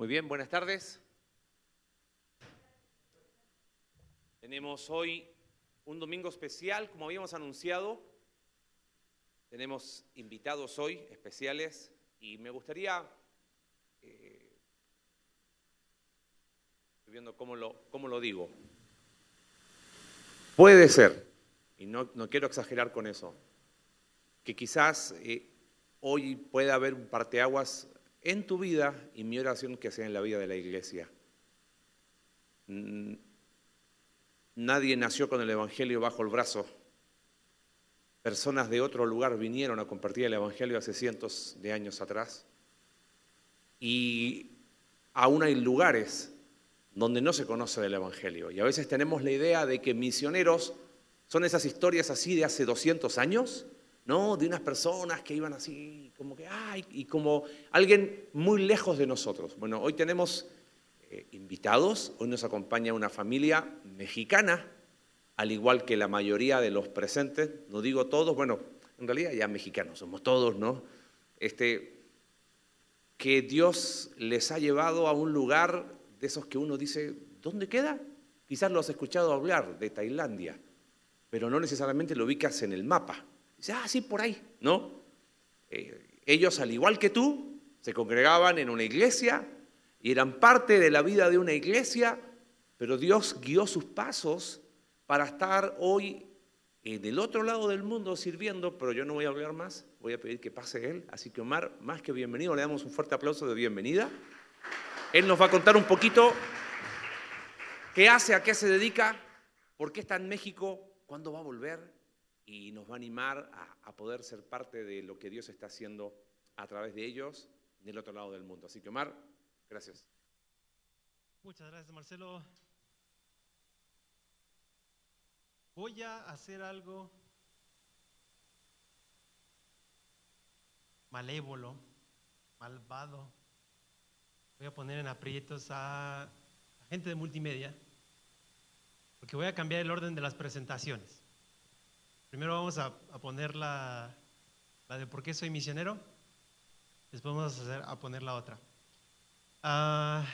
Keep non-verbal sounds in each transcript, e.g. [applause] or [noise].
Muy bien, buenas tardes. Tenemos hoy un domingo especial, como habíamos anunciado. Tenemos invitados hoy especiales y me gustaría, eh, viendo cómo lo, cómo lo digo, puede ser, y no, no quiero exagerar con eso, que quizás eh, hoy pueda haber un parteaguas en tu vida y mi oración que sea en la vida de la iglesia. Mm, nadie nació con el Evangelio bajo el brazo. Personas de otro lugar vinieron a compartir el Evangelio hace cientos de años atrás. Y aún hay lugares donde no se conoce del Evangelio. Y a veces tenemos la idea de que misioneros son esas historias así de hace 200 años, ¿no? De unas personas que iban así, como que, ay, y como alguien muy lejos de nosotros. Bueno, hoy tenemos eh, invitados, hoy nos acompaña una familia mexicana, al igual que la mayoría de los presentes, no digo todos, bueno, en realidad ya mexicanos somos todos, ¿no? Este, que Dios les ha llevado a un lugar de esos que uno dice, ¿dónde queda? Quizás lo has escuchado hablar de Tailandia, pero no necesariamente lo ubicas en el mapa. Dice, ah, sí, por ahí, ¿no? Eh, ellos, al igual que tú, se congregaban en una iglesia y eran parte de la vida de una iglesia, pero Dios guió sus pasos para estar hoy en el otro lado del mundo sirviendo, pero yo no voy a hablar más, voy a pedir que pase él. Así que Omar, más que bienvenido, le damos un fuerte aplauso de bienvenida. Él nos va a contar un poquito qué hace, a qué se dedica, por qué está en México, cuándo va a volver y nos va a animar a, poder ser parte de lo que Dios está haciendo a través de ellos del otro lado del mundo. Así que Omar, gracias. Muchas gracias, Marcelo. Voy a hacer algo malévolo, malvado. Voy a poner en aprietos a gente de multimedia, porque voy a cambiar el orden de las presentaciones. Primero vamos a, poner la, de por qué soy misionero. Después vamos a, hacer, a poner la otra. Ah,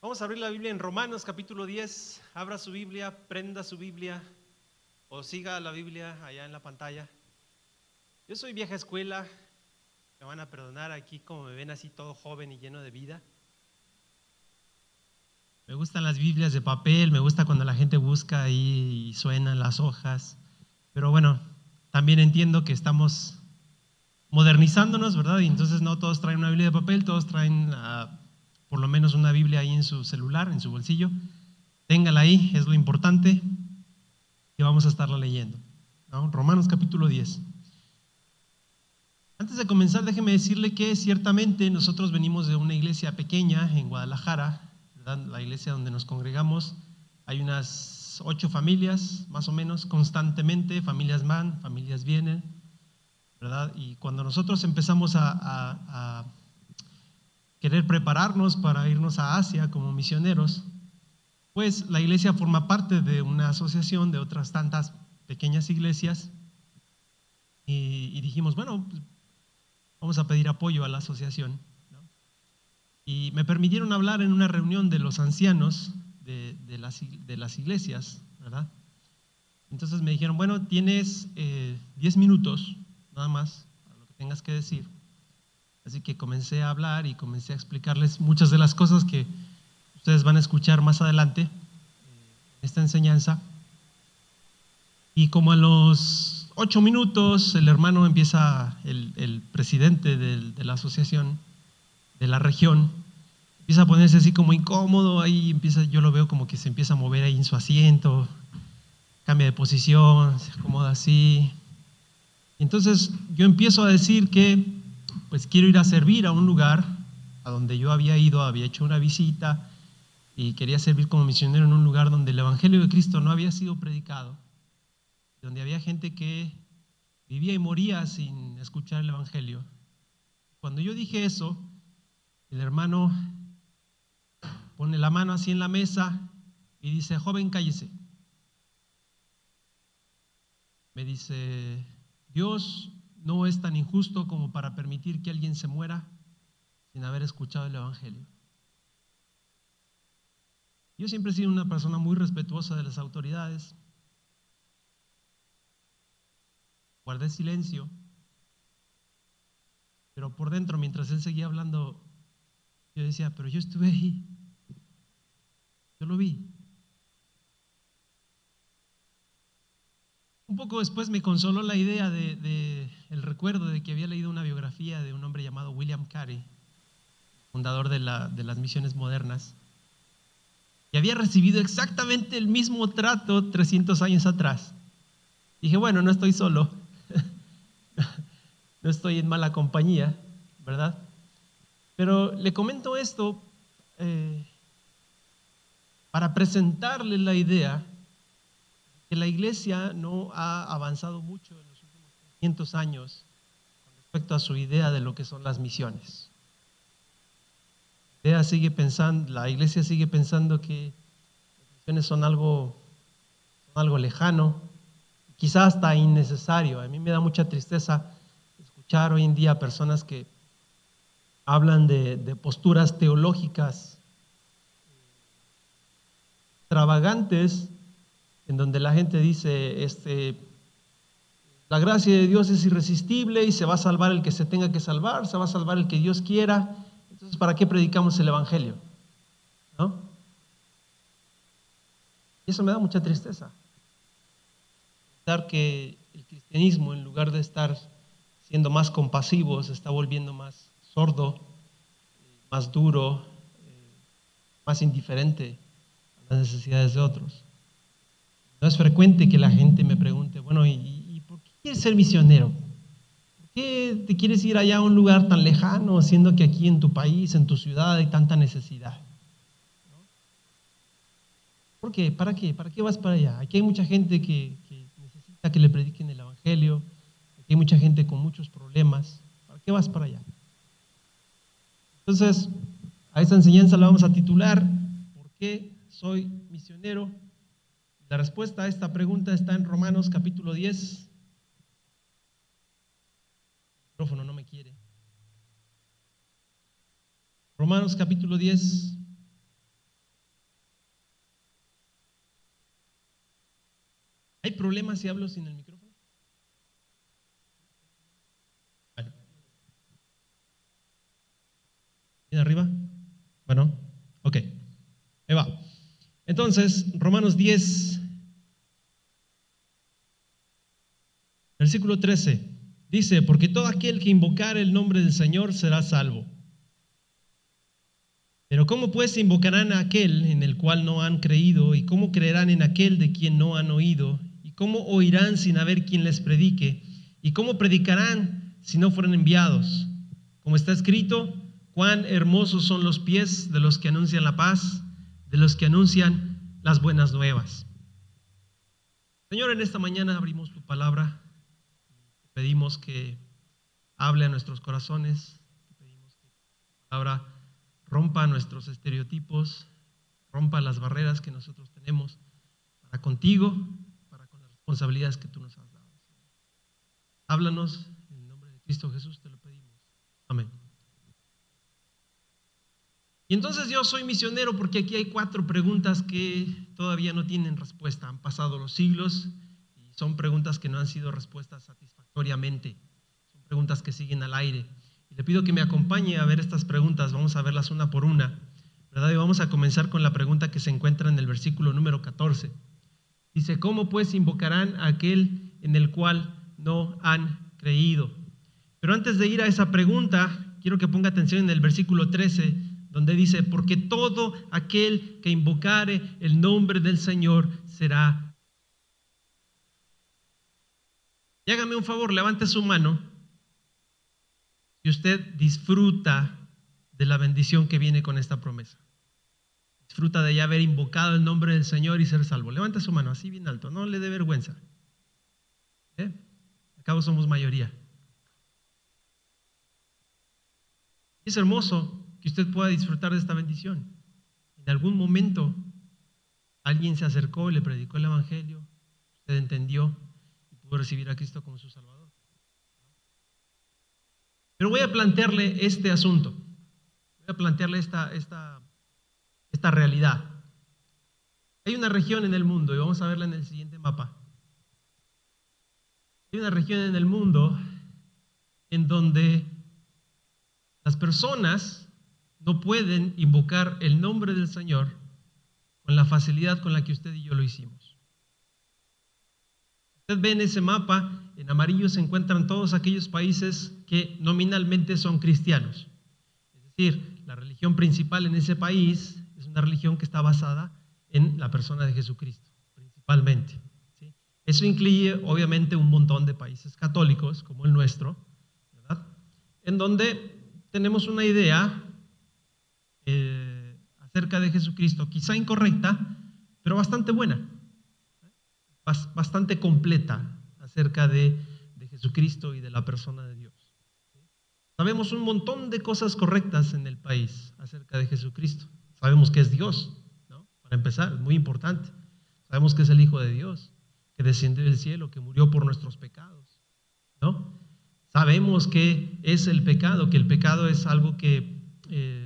vamos a abrir la Biblia en Romanos capítulo 10. Abra su Biblia, prenda su Biblia o siga la Biblia allá en la pantalla. Yo soy vieja escuela. Me van a perdonar aquí como me ven así todo joven y lleno de vida. Me gustan las Biblias de papel, me gusta cuando la gente busca ahí y suenan las hojas. Pero bueno, también entiendo que estamos modernizándonos, ¿verdad? Y entonces no todos traen una Biblia de papel, todos traen ah, por lo menos una Biblia ahí en su celular, en su bolsillo. Téngala ahí, es lo importante que vamos a estarla leyendo. Romanos capítulo 10. Antes de comenzar, déjeme decirle que ciertamente nosotros venimos de una iglesia pequeña en Guadalajara, la iglesia donde nos congregamos, hay unas ocho familias, más o menos, constantemente, familias van, familias vienen, ¿verdad? Y cuando nosotros empezamos a, querer prepararnos para irnos a Asia como misioneros, pues la iglesia forma parte de una asociación de otras tantas pequeñas iglesias. Y, dijimos, bueno, vamos a pedir apoyo a la asociación y me permitieron hablar en una reunión de los ancianos de, las, de las, iglesias, ¿verdad? Entonces me dijeron, bueno, tienes 10 eh, minutos nada más para lo que tengas que decir. Así que comencé a hablar y comencé a explicarles muchas de las cosas que ustedes van a escuchar más adelante en esta enseñanza. Y como a los ocho minutos, el hermano empieza, el, el presidente de la asociación, de la región, empieza a ponerse así como incómodo, ahí empieza, yo lo veo como que se empieza a mover ahí en su asiento, cambia de posición, se acomoda así. Entonces yo empiezo a decir que pues quiero ir a servir a un lugar a donde yo había ido, había hecho una visita y quería servir como misionero en un lugar donde el Evangelio de Cristo no había sido predicado, donde había gente que vivía y moría sin escuchar el Evangelio. Cuando yo dije eso, el hermano pone la mano así en la mesa y dice, joven, cállese. Me dice, Dios no es tan injusto como para permitir que alguien se muera sin haber escuchado el Evangelio. Yo siempre he sido una persona muy respetuosa de las autoridades. Guardé silencio, pero por dentro, mientras él seguía hablando, yo decía, pero yo estuve ahí, yo lo vi. Un poco después me consoló la idea de, el recuerdo de que había leído una biografía de un hombre llamado William Carey, fundador de, de las misiones modernas, y había recibido exactamente el mismo trato 300 años atrás. Dije, bueno, no estoy solo, [laughs] no estoy en mala compañía, ¿verdad? Pero le comento esto eh, para presentarle la idea que la iglesia no ha avanzado mucho en los últimos 500 años con respecto a su idea de lo que son las misiones. La, idea sigue pensando, la iglesia sigue pensando que las misiones son algo, son algo lejano, quizás hasta innecesario. A mí me da mucha tristeza escuchar hoy en día personas que hablan de, de posturas teológicas extravagantes en donde la gente dice, este, la gracia de Dios es irresistible y se va a salvar el que se tenga que salvar, se va a salvar el que Dios quiera. Entonces, ¿para qué predicamos el Evangelio? ¿No? Y eso me da mucha tristeza. Pensar que el cristianismo, en lugar de estar siendo más compasivo, se está volviendo más sordo, más duro, eh, más indiferente las necesidades de otros. No es frecuente que la gente me pregunte, bueno, ¿y, por qué quieres ser misionero? ¿Por qué te quieres ir allá a un lugar tan lejano, siendo que aquí en tu país, en tu ciudad hay tanta necesidad? ¿Por qué? ¿Para qué? ¿Para qué vas para allá? Aquí hay mucha gente que, necesita que le prediquen el Evangelio, aquí hay mucha gente con muchos problemas. ¿Para qué vas para allá? Entonces, a esta enseñanza la vamos a titular, ¿por qué soy misionero? La respuesta a esta pregunta está en Romanos capítulo 10. El micrófono no me quiere. Romanos capítulo 10. ¿Hay problemas si hablo sin el micrófono? Bueno. ¿Bien arriba? Bueno, ok. Ahí va. Entonces, Romanos 10, Versículo 13. Dice, porque todo aquel que invocar el nombre del Señor será salvo. Pero ¿cómo pues invocarán a aquel en el cual no han creído? ¿Y cómo creerán en aquel de quien no han oído? ¿Y cómo oirán sin haber quien les predique? ¿Y cómo predicarán si no fueron enviados? Como está escrito, cuán hermosos son los pies de los que anuncian la paz, de los que anuncian las buenas nuevas. Señor, en esta mañana abrimos tu palabra pedimos que hable a nuestros corazones, pedimos que tu palabra rompa nuestros estereotipos, rompa las barreras que nosotros tenemos para contigo, para con las responsabilidades que tú nos has dado. Háblanos, en el nombre de Cristo Jesús te lo pedimos. Amén. Y entonces yo soy misionero porque aquí hay cuatro preguntas que todavía no tienen respuesta. Han pasado los siglos y son preguntas que no han sido respuestas satisfactorias son preguntas que siguen al aire. Y le pido que me acompañe a ver estas preguntas. Vamos a verlas una por una. ¿verdad? Y vamos a comenzar con la pregunta que se encuentra en el versículo número 14. Dice, ¿cómo pues invocarán a aquel en el cual no han creído? Pero antes de ir a esa pregunta, quiero que ponga atención en el versículo 13, donde dice, porque todo aquel que invocare el nombre del Señor será Y hágame un favor, levante su mano y usted disfruta de la bendición que viene con esta promesa. Disfruta de ya haber invocado el nombre del Señor y ser salvo. Levante su mano así bien alto, no le dé vergüenza. ¿Eh? Acabo somos mayoría. Es hermoso que usted pueda disfrutar de esta bendición. En algún momento alguien se acercó y le predicó el Evangelio, usted entendió, recibir a Cristo como su Salvador. Pero voy a plantearle este asunto. Voy a plantearle esta, esta, esta realidad. Hay una región en el mundo, y vamos a verla en el siguiente mapa. Hay una región en el mundo en donde las personas no pueden invocar el nombre del Señor con la facilidad con la que usted y yo lo hicimos. Usted ve en ese mapa, en amarillo se encuentran todos aquellos países que nominalmente son cristianos. Es decir, la religión principal en ese país es una religión que está basada en la persona de Jesucristo, principalmente. Eso incluye obviamente un montón de países católicos como el nuestro, ¿verdad? en donde tenemos una idea eh, acerca de Jesucristo, quizá incorrecta, pero bastante buena, bastante completa acerca de, Jesucristo y de la persona de Dios. Sabemos un montón de cosas correctas en el país acerca de Jesucristo. Sabemos que es Dios, para empezar, muy importante. Sabemos que es el Hijo de Dios, que descendió del cielo, que murió por nuestros pecados. ¿no? Sabemos que es el pecado, que el pecado es algo que eh,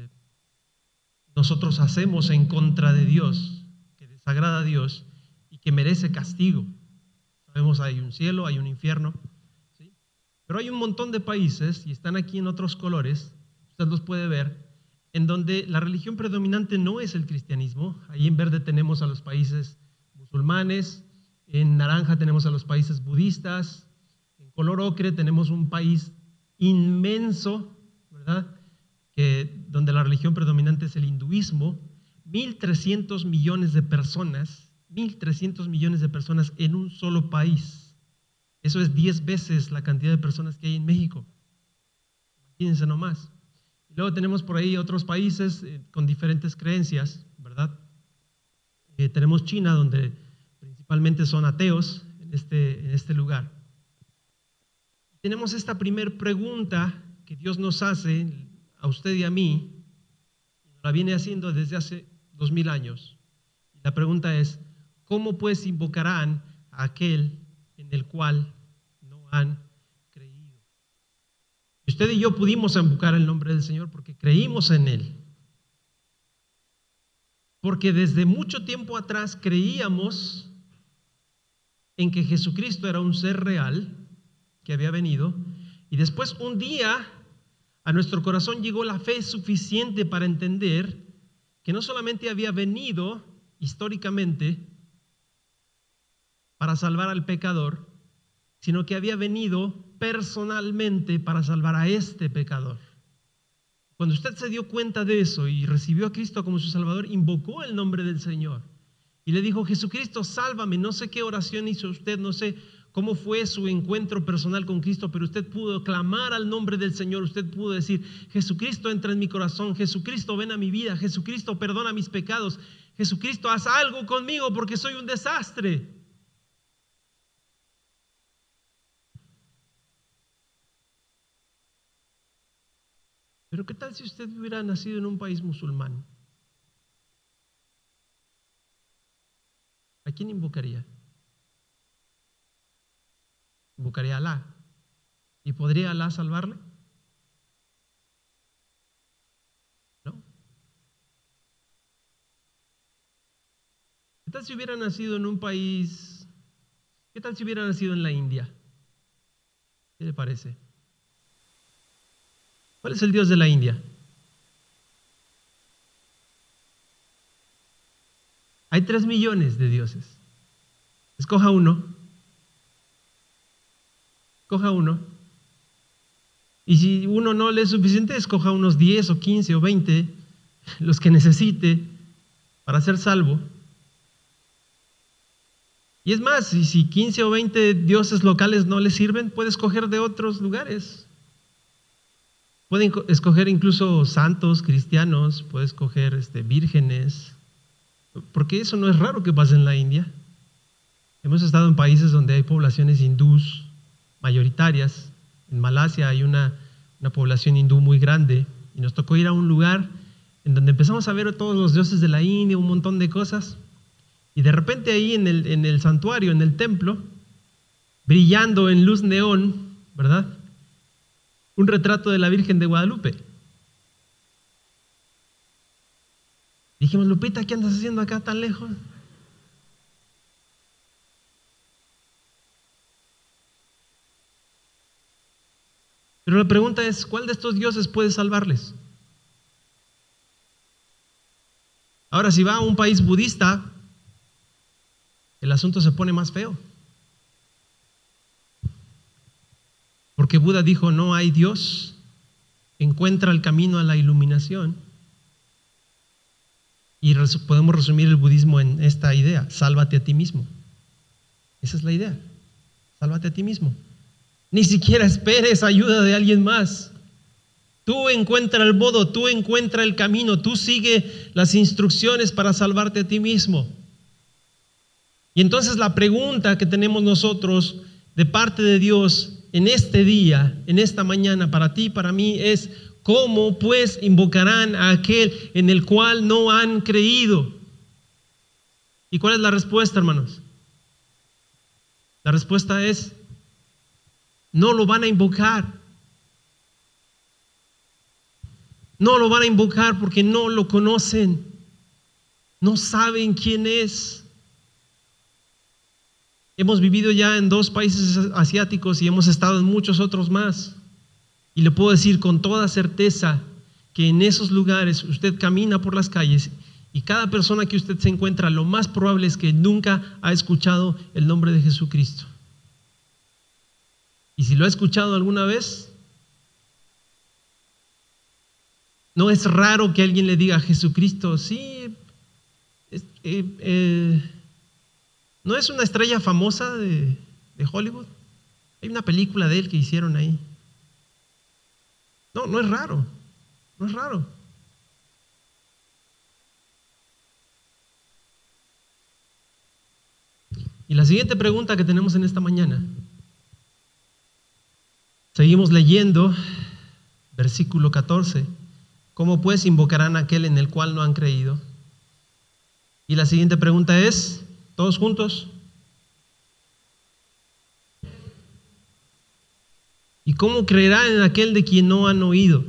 nosotros hacemos en contra de Dios, que desagrada a Dios y que merece castigo. Sabemos hay un cielo, hay un infierno. Pero hay un montón de países, y están aquí en otros colores, usted los puede ver, en donde la religión predominante no es el cristianismo. Ahí en verde tenemos a los países musulmanes, en naranja tenemos a los países budistas, color ocre tenemos un país inmenso, ¿verdad? Donde la religión predominante es el hinduismo, 1.300 millones de personas, 1.300 millones de personas en un solo país. Eso es 10 veces la cantidad de personas que hay en México. Imagínense nomás. Y luego tenemos por ahí otros países eh, con diferentes creencias, ¿verdad? Eh, tenemos China, donde principalmente son ateos en este, este lugar tenemos esta primer pregunta que Dios nos hace a usted y a mí, la viene haciendo desde hace dos mil años. La pregunta es, ¿cómo pues invocarán a aquel en el cual no han creído? usted y yo pudimos invocar el nombre del Señor porque creímos en Él. Porque desde mucho tiempo atrás creíamos en que Jesucristo era un ser real que había venido. Y después un día a nuestro corazón llegó la fe suficiente para entender que no solamente había venido históricamente para salvar al pecador, sino que había venido personalmente para salvar a este pecador. Cuando usted se dio cuenta de eso y recibió a Cristo como su Salvador, invocó el nombre del Señor y le dijo, Jesucristo, sálvame. No sé qué oración hizo usted, no sé cómo fue su encuentro personal con Cristo, pero usted pudo clamar al nombre del Señor, usted pudo decir, Jesucristo entra en mi corazón, Jesucristo ven a mi vida, Jesucristo perdona mis pecados, Jesucristo haz algo conmigo porque soy un desastre. Pero ¿qué tal si usted hubiera nacido en un país musulmán? ¿A quién invocaría? Buscaría a Alá. ¿Y podría Alá salvarle? No. ¿Qué tal si hubiera nacido en un país? ¿Qué tal si hubiera nacido en la India? ¿Qué le parece? ¿Cuál es el Dios de la India? Hay tres millones de dioses. Escoja uno escoja uno. Y si uno no le es suficiente, escoja unos 10 o 15 o 20, [laughs] los que necesite para ser salvo. Y es más, si, si 15 o 20 dioses locales no le sirven, puede escoger de otros lugares. Pueden escoger incluso santos, cristianos, puede escoger este, vírgenes, porque eso no es raro que pase en la India. Hemos estado en países donde hay poblaciones hindús, mayoritarias. En Malasia hay una, población hindú muy grande y nos tocó ir a un lugar en donde empezamos a ver todos los dioses de la India, un montón de cosas. Y de repente ahí en el, en el santuario, en el templo, brillando en luz neón, ¿verdad? Un retrato de la Virgen de Guadalupe. Dijimos, Lupita, ¿qué andas haciendo acá tan lejos? Pero la pregunta es, ¿cuál de estos dioses puede salvarles? Ahora, si va a un país budista, el asunto se pone más feo. Porque Buda dijo, no hay Dios, encuentra el camino a la iluminación. Y podemos resumir el budismo en esta idea, sálvate a ti mismo. Esa es la idea, sálvate a ti mismo. Ni siquiera esperes ayuda de alguien más. Tú encuentra el modo, tú encuentra el camino, tú sigue las instrucciones para salvarte a ti mismo. Y entonces la pregunta que tenemos nosotros de parte de Dios en este día, en esta mañana, para ti para mí, es cómo pues invocarán a aquel en el cual no han creído. ¿Y cuál es la respuesta, hermanos? La respuesta es no lo van a invocar. No lo van a invocar porque no lo conocen. No saben quién es. Hemos vivido ya en dos países asiáticos y hemos estado en muchos otros más. Y le puedo decir con toda certeza que en esos lugares usted camina por las calles y cada persona que usted se encuentra, lo más probable es que nunca ha escuchado el nombre de Jesucristo. Y si lo ha escuchado alguna vez, no es raro que alguien le diga a Jesucristo, sí, eh, eh, no es una estrella famosa de, de Hollywood. Hay una película de él que hicieron ahí. No, no es raro, no es raro. Y la siguiente pregunta que tenemos en esta mañana Seguimos leyendo, versículo 14. ¿Cómo pues invocarán a aquel en el cual no han creído? Y la siguiente pregunta es, ¿todos juntos? ¿Y cómo creerán en aquel de quien no han oído?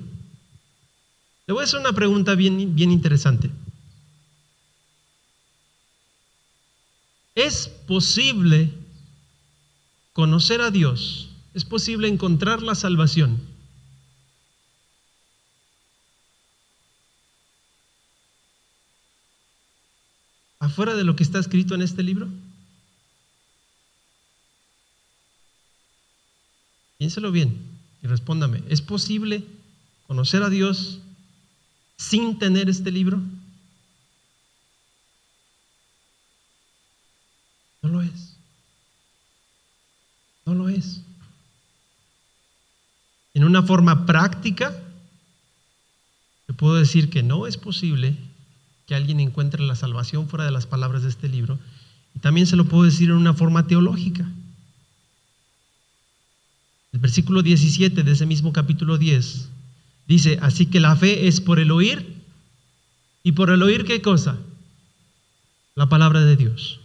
Le voy a hacer una pregunta bien, bien interesante. ¿Es posible conocer a Dios es posible encontrar la salvación. afuera de lo que está escrito en este libro? Piénselo bien y respóndame. ¿Es posible conocer a Dios sin tener este libro? No lo es. No lo es en una forma práctica, le puedo decir que no es posible que alguien encuentre la salvación fuera de las palabras de este libro. Y también se lo puedo decir en una forma teológica. El versículo 17 de ese mismo capítulo 10 dice, así que la fe es por el oír. ¿Y por el oír qué cosa? La palabra de Dios.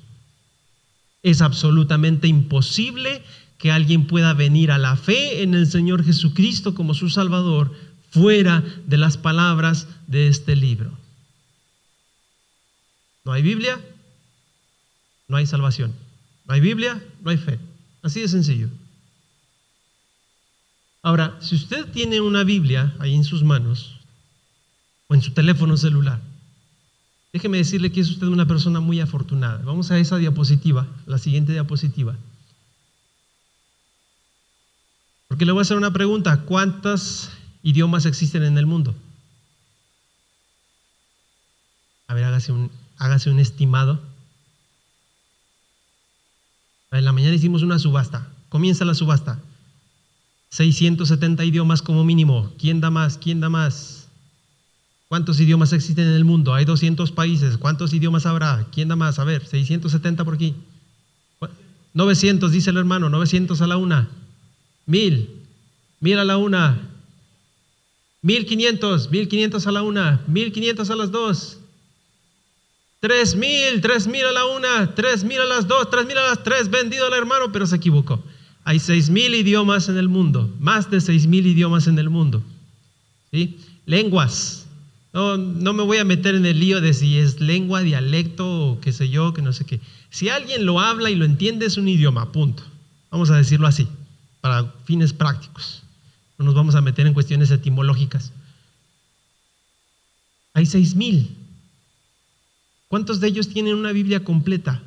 Es absolutamente imposible que alguien pueda venir a la fe en el Señor Jesucristo como su Salvador fuera de las palabras de este libro. No hay Biblia, no hay salvación. No hay Biblia, no hay fe. Así de sencillo. Ahora, si usted tiene una Biblia ahí en sus manos o en su teléfono celular, déjeme decirle que es usted una persona muy afortunada. Vamos a esa diapositiva, la siguiente diapositiva. Le voy a hacer una pregunta. ¿Cuántos idiomas existen en el mundo? A ver, hágase un, hágase un estimado. En la mañana hicimos una subasta. Comienza la subasta. 670 idiomas como mínimo. ¿Quién da más? ¿Quién da más? ¿Cuántos idiomas existen en el mundo? Hay 200 países. ¿Cuántos idiomas habrá? ¿Quién da más? A ver, 670 por aquí. 900, dice el hermano, 900 a la una. Mil. Mil a la una. Mil quinientos. Mil quinientos a la una. Mil quinientos a las dos. Tres mil. Tres mil a la una. Tres mil a las dos. Tres mil a las tres. Vendido al hermano, pero se equivocó. Hay seis mil idiomas en el mundo. Más de seis mil idiomas en el mundo. ¿Sí? Lenguas. No, no me voy a meter en el lío de si es lengua, dialecto o qué sé yo, que no sé qué. Si alguien lo habla y lo entiende, es un idioma, punto. Vamos a decirlo así, para fines prácticos. No nos vamos a meter en cuestiones etimológicas. Hay seis mil. ¿Cuántos de ellos tienen una Biblia completa?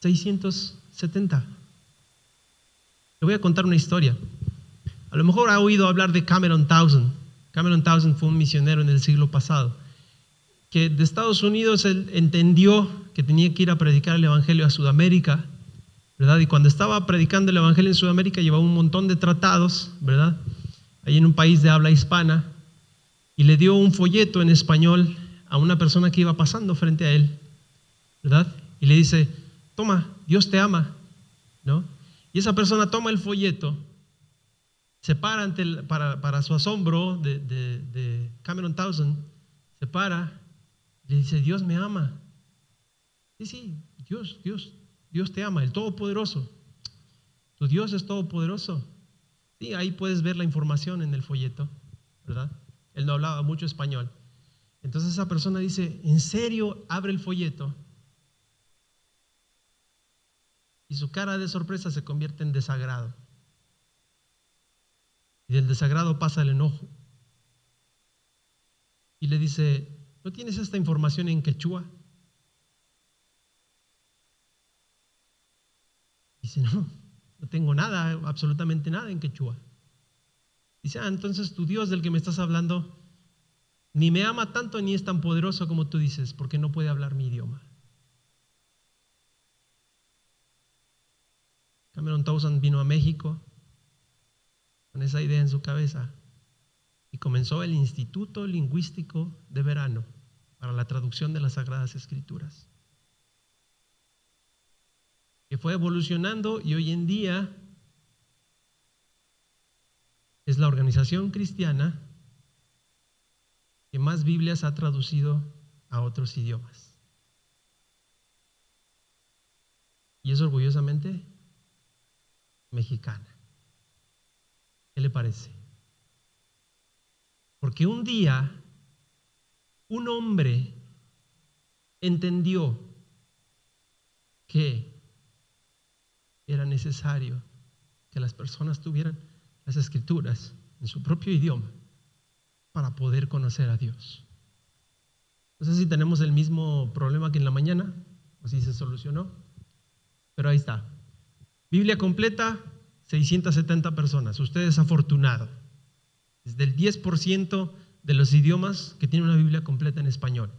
670. Le voy a contar una historia. A lo mejor ha oído hablar de Cameron Townsend. Cameron Townsend fue un misionero en el siglo pasado, que de Estados Unidos él entendió que tenía que ir a predicar el Evangelio a Sudamérica, ¿verdad? Y cuando estaba predicando el Evangelio en Sudamérica llevaba un montón de tratados, ¿verdad? Ahí en un país de habla hispana, y le dio un folleto en español a una persona que iba pasando frente a él, ¿verdad? Y le dice, toma, Dios te ama, ¿no? Y esa persona toma el folleto se para ante para, su asombro de, Cameron Townsend, se para le dice, Dios me ama. Sí, sí, Dios, Dios, Dios te ama, el Todopoderoso. Tu Dios es Todopoderoso. Sí, ahí puedes ver la información en el folleto, ¿verdad? Él no hablaba mucho español. Entonces esa persona dice, ¿en serio abre el folleto? Y su cara de sorpresa se convierte en desagrado. Y del desagrado pasa el enojo. Y le dice, ¿no tienes esta información en quechua? Dice, no, no tengo nada, absolutamente nada en quechua. Dice, ah, entonces tu Dios del que me estás hablando ni me ama tanto ni es tan poderoso como tú dices, porque no puede hablar mi idioma. Cameron Townsend vino a México, con esa idea en su cabeza y comenzó el Instituto Lingüístico de Verano para la traducción de las Sagradas Escrituras, que fue evolucionando y hoy en día es la organización cristiana que más Biblias ha traducido a otros idiomas. Y es orgullosamente mexicana. ¿Qué le parece? Porque un día un hombre entendió que era necesario que las personas tuvieran las escrituras en su propio idioma para poder conocer a Dios. No sé si tenemos el mismo problema que en la mañana o si se solucionó, pero ahí está. Biblia completa, 670 personas. Usted es afortunado. Es del 10% de los idiomas que tiene una Biblia completa en español,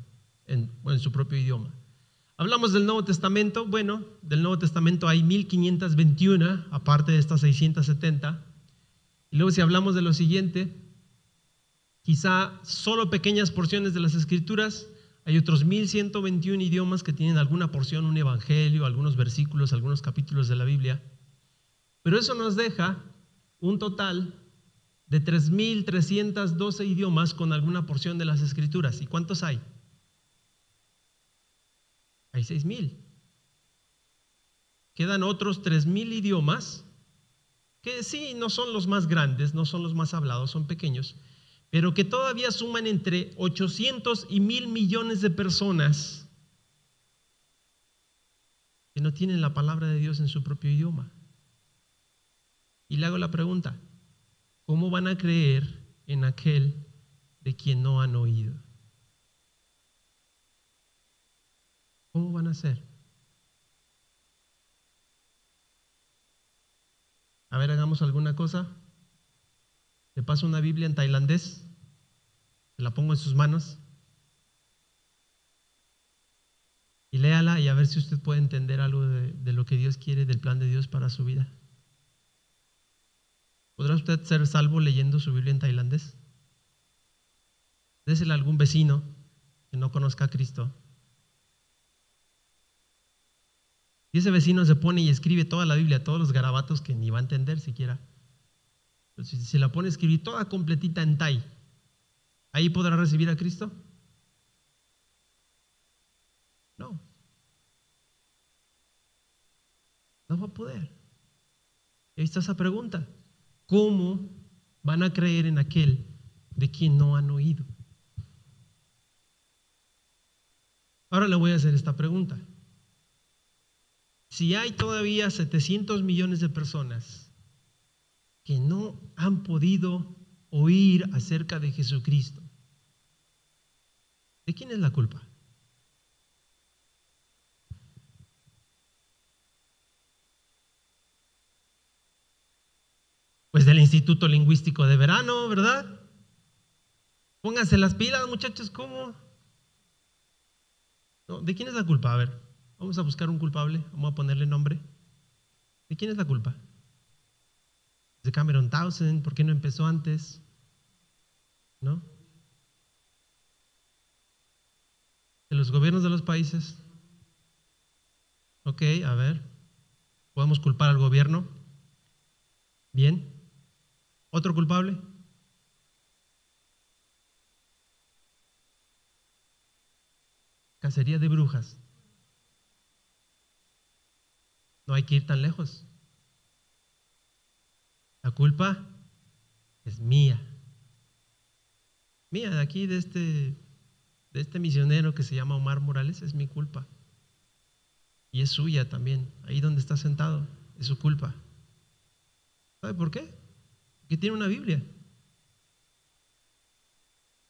en, en su propio idioma. Hablamos del Nuevo Testamento. Bueno, del Nuevo Testamento hay 1521, aparte de estas 670. Y luego si hablamos de lo siguiente, quizá solo pequeñas porciones de las escrituras, hay otros 1121 idiomas que tienen alguna porción, un evangelio, algunos versículos, algunos capítulos de la Biblia. Pero eso nos deja un total de 3.312 idiomas con alguna porción de las escrituras. ¿Y cuántos hay? Hay 6.000. Quedan otros 3.000 idiomas que sí, no son los más grandes, no son los más hablados, son pequeños, pero que todavía suman entre 800 y 1.000 millones de personas que no tienen la palabra de Dios en su propio idioma. Y le hago la pregunta, ¿cómo van a creer en aquel de quien no han oído? ¿Cómo van a hacer? A ver, hagamos alguna cosa. Le paso una Biblia en tailandés, se la pongo en sus manos y léala y a ver si usted puede entender algo de, de lo que Dios quiere, del plan de Dios para su vida. ¿Podrá usted ser salvo leyendo su Biblia en tailandés? Désela a algún vecino que no conozca a Cristo. Y ese vecino se pone y escribe toda la Biblia, todos los garabatos que ni va a entender siquiera. Pero si se la pone a escribir toda completita en Tai, ¿ahí podrá recibir a Cristo? No. No va a poder. ahí está esa pregunta. ¿Cómo van a creer en aquel de quien no han oído. Ahora le voy a hacer esta pregunta. Si hay todavía 700 millones de personas que no han podido oír acerca de Jesucristo, ¿de quién es la culpa? Pues del Instituto Lingüístico de Verano, ¿verdad? Pónganse las pilas, muchachos, ¿cómo? ¿De quién es la culpa? A ver, vamos a buscar un culpable, vamos a ponerle nombre. ¿De quién es la culpa? ¿De Cameron Townsend? ¿Por qué no empezó antes? ¿No? ¿De los gobiernos de los países? Ok, a ver. ¿Podemos culpar al gobierno? Bien. ¿Otro culpable? Cacería de brujas. No hay que ir tan lejos. La culpa es mía. Mía, de aquí, de este, de este misionero que se llama Omar Morales, es mi culpa. Y es suya también. Ahí donde está sentado, es su culpa. ¿Sabe por qué? que tiene una Biblia.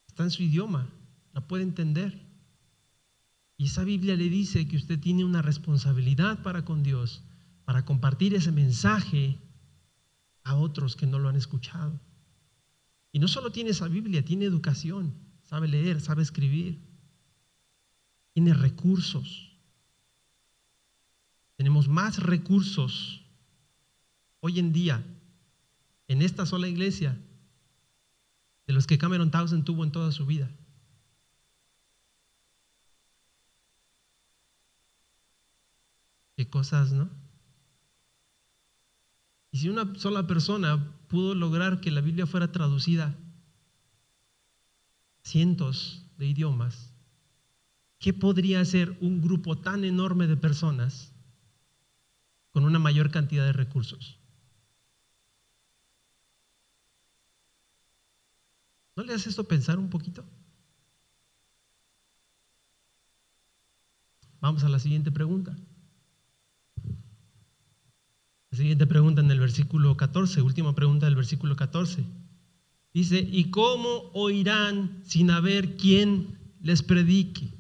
Está en su idioma, la puede entender. Y esa Biblia le dice que usted tiene una responsabilidad para con Dios, para compartir ese mensaje a otros que no lo han escuchado. Y no solo tiene esa Biblia, tiene educación, sabe leer, sabe escribir, tiene recursos. Tenemos más recursos hoy en día en esta sola iglesia de los que Cameron Townsend tuvo en toda su vida. Qué cosas, ¿no? Y si una sola persona pudo lograr que la Biblia fuera traducida cientos de idiomas, ¿qué podría hacer un grupo tan enorme de personas con una mayor cantidad de recursos? ¿No le hace esto pensar un poquito? Vamos a la siguiente pregunta. Siguiente pregunta en el versículo 14, última pregunta del versículo 14. Dice, ¿y cómo oirán sin haber quien les predique?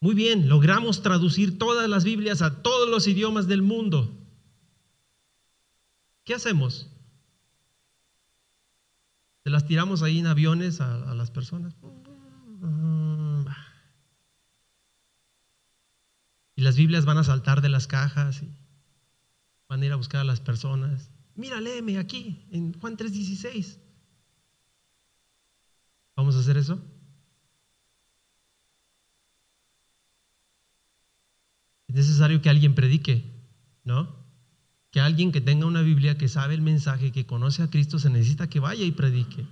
Muy bien, logramos traducir todas las Biblias a todos los idiomas del mundo. ¿Qué hacemos? Se las tiramos ahí en aviones a, las personas. Y las Biblias van a saltar de las cajas y van a ir a buscar a las personas. Mira, léeme aquí, en Juan 3:16. ¿Vamos a hacer eso? Es necesario que alguien predique, ¿no? que alguien que tenga una Biblia, que sabe el mensaje, que conoce a Cristo, se necesita que vaya y predique.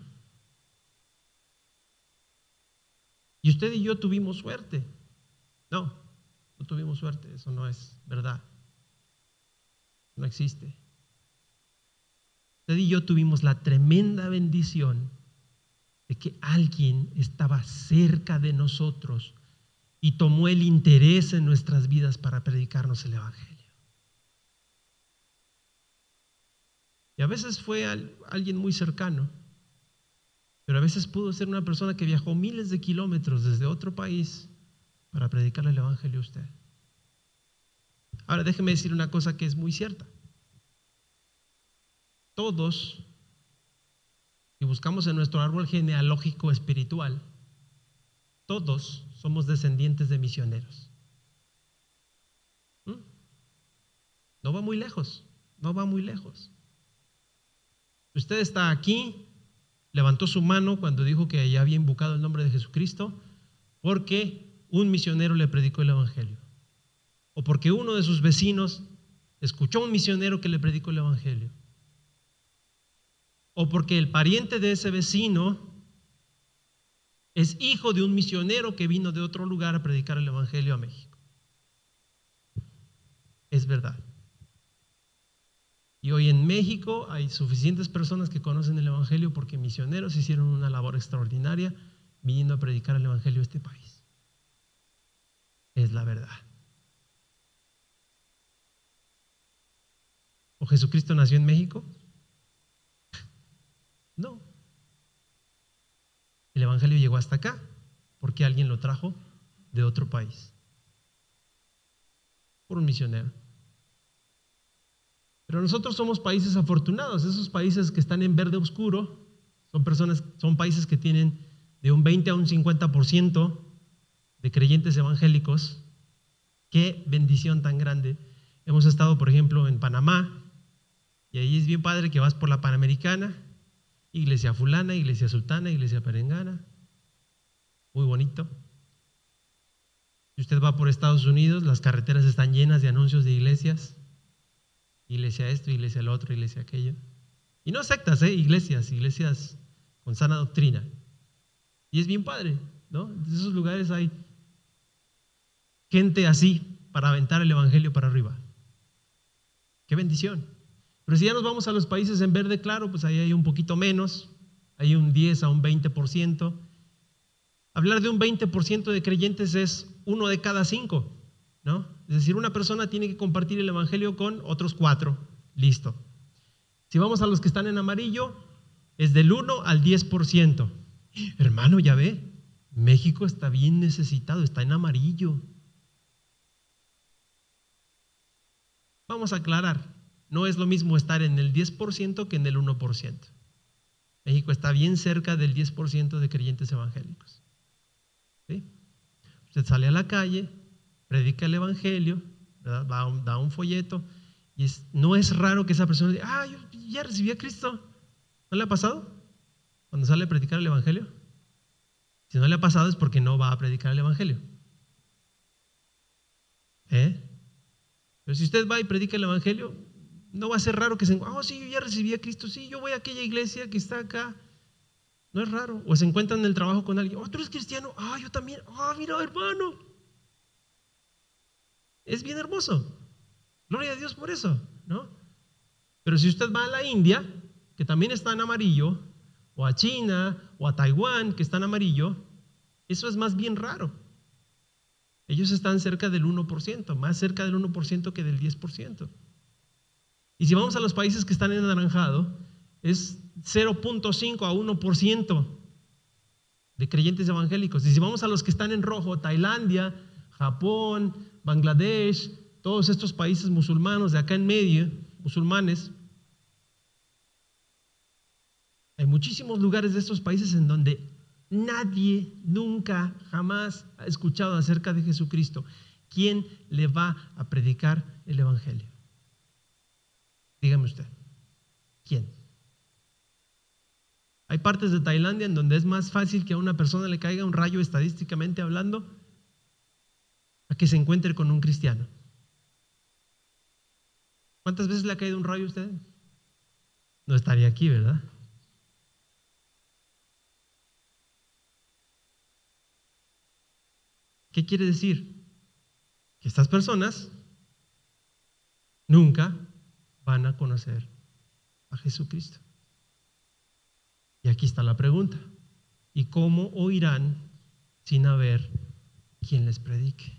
Y usted y yo tuvimos suerte. No, no tuvimos suerte, eso no es verdad. No existe. Usted y yo tuvimos la tremenda bendición de que alguien estaba cerca de nosotros y tomó el interés en nuestras vidas para predicarnos el Evangelio. Y a veces fue alguien muy cercano, pero a veces pudo ser una persona que viajó miles de kilómetros desde otro país para predicarle el Evangelio a usted. Ahora déjeme decir una cosa que es muy cierta. Todos, si buscamos en nuestro árbol genealógico espiritual, todos somos descendientes de misioneros. ¿Mm? No va muy lejos, no va muy lejos. Usted está aquí, levantó su mano cuando dijo que ya había invocado el nombre de Jesucristo, porque un misionero le predicó el Evangelio. O porque uno de sus vecinos escuchó a un misionero que le predicó el Evangelio. O porque el pariente de ese vecino es hijo de un misionero que vino de otro lugar a predicar el Evangelio a México. Es verdad. Y hoy en México hay suficientes personas que conocen el Evangelio porque misioneros hicieron una labor extraordinaria viniendo a predicar el Evangelio a este país. Es la verdad. ¿O Jesucristo nació en México? No. El Evangelio llegó hasta acá porque alguien lo trajo de otro país. Por un misionero. Pero nosotros somos países afortunados, esos países que están en verde oscuro son personas, son países que tienen de un 20 a un 50% de creyentes evangélicos. Qué bendición tan grande. Hemos estado, por ejemplo, en Panamá, y ahí es bien padre que vas por la Panamericana, iglesia fulana, iglesia sultana, iglesia perengana. Muy bonito. Si usted va por Estados Unidos, las carreteras están llenas de anuncios de iglesias iglesia esto, iglesia lo otro, iglesia aquello. Y no sectas, ¿eh? iglesias, iglesias con sana doctrina. Y es bien padre, ¿no? En esos lugares hay gente así para aventar el Evangelio para arriba. Qué bendición. Pero si ya nos vamos a los países en verde, claro, pues ahí hay un poquito menos, hay un 10 a un 20%. Hablar de un 20% de creyentes es uno de cada cinco, ¿no? Es decir, una persona tiene que compartir el Evangelio con otros cuatro. Listo. Si vamos a los que están en amarillo, es del 1 al 10%. Hermano, ya ve, México está bien necesitado, está en amarillo. Vamos a aclarar, no es lo mismo estar en el 10% que en el 1%. México está bien cerca del 10% de creyentes evangélicos. Usted sale a la calle, predica el Evangelio, da un folleto, y no es raro que esa persona diga, ah, yo ya recibí a Cristo. ¿No le ha pasado? Cuando sale a predicar el Evangelio. Si no le ha pasado es porque no va a predicar el Evangelio. ¿Eh? Pero si usted va y predica el Evangelio, no va a ser raro que se oh, sí, yo ya recibí a Cristo, sí, yo voy a aquella iglesia que está acá. No es raro. O se encuentran en el trabajo con alguien, oh, tú eres cristiano, ah, yo también, ah, mira, hermano. Es bien hermoso. Gloria a Dios por eso, ¿no? Pero si usted va a la India, que también está en amarillo, o a China, o a Taiwán, que está en amarillo, eso es más bien raro. Ellos están cerca del 1%, más cerca del 1% que del 10%. Y si vamos a los países que están en anaranjado, es 0.5 a 1% de creyentes evangélicos. Y si vamos a los que están en rojo, Tailandia, Japón, Bangladesh, todos estos países musulmanos de acá en medio, musulmanes, hay muchísimos lugares de estos países en donde nadie nunca, jamás ha escuchado acerca de Jesucristo. ¿Quién le va a predicar el Evangelio? Dígame usted, ¿quién? Hay partes de Tailandia en donde es más fácil que a una persona le caiga un rayo estadísticamente hablando a que se encuentre con un cristiano. ¿Cuántas veces le ha caído un rayo a usted? No estaría aquí, ¿verdad? ¿Qué quiere decir? Que estas personas nunca van a conocer a Jesucristo. Y aquí está la pregunta. ¿Y cómo oirán sin haber quien les predique?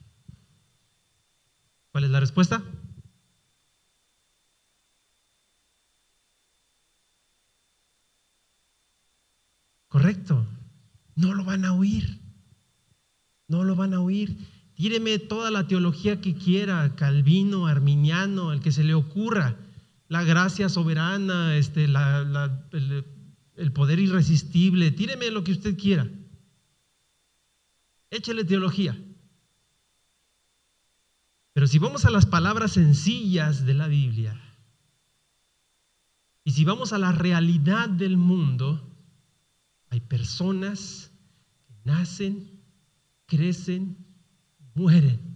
¿Cuál es la respuesta? Correcto. No lo van a oír. No lo van a oír. Tíreme toda la teología que quiera, calvino, arminiano, el que se le ocurra, la gracia soberana, este, el, el poder irresistible, tíreme lo que usted quiera. Échele teología. Pero si vamos a las palabras sencillas de la Biblia, y si vamos a la realidad del mundo, hay personas que nacen, crecen, mueren.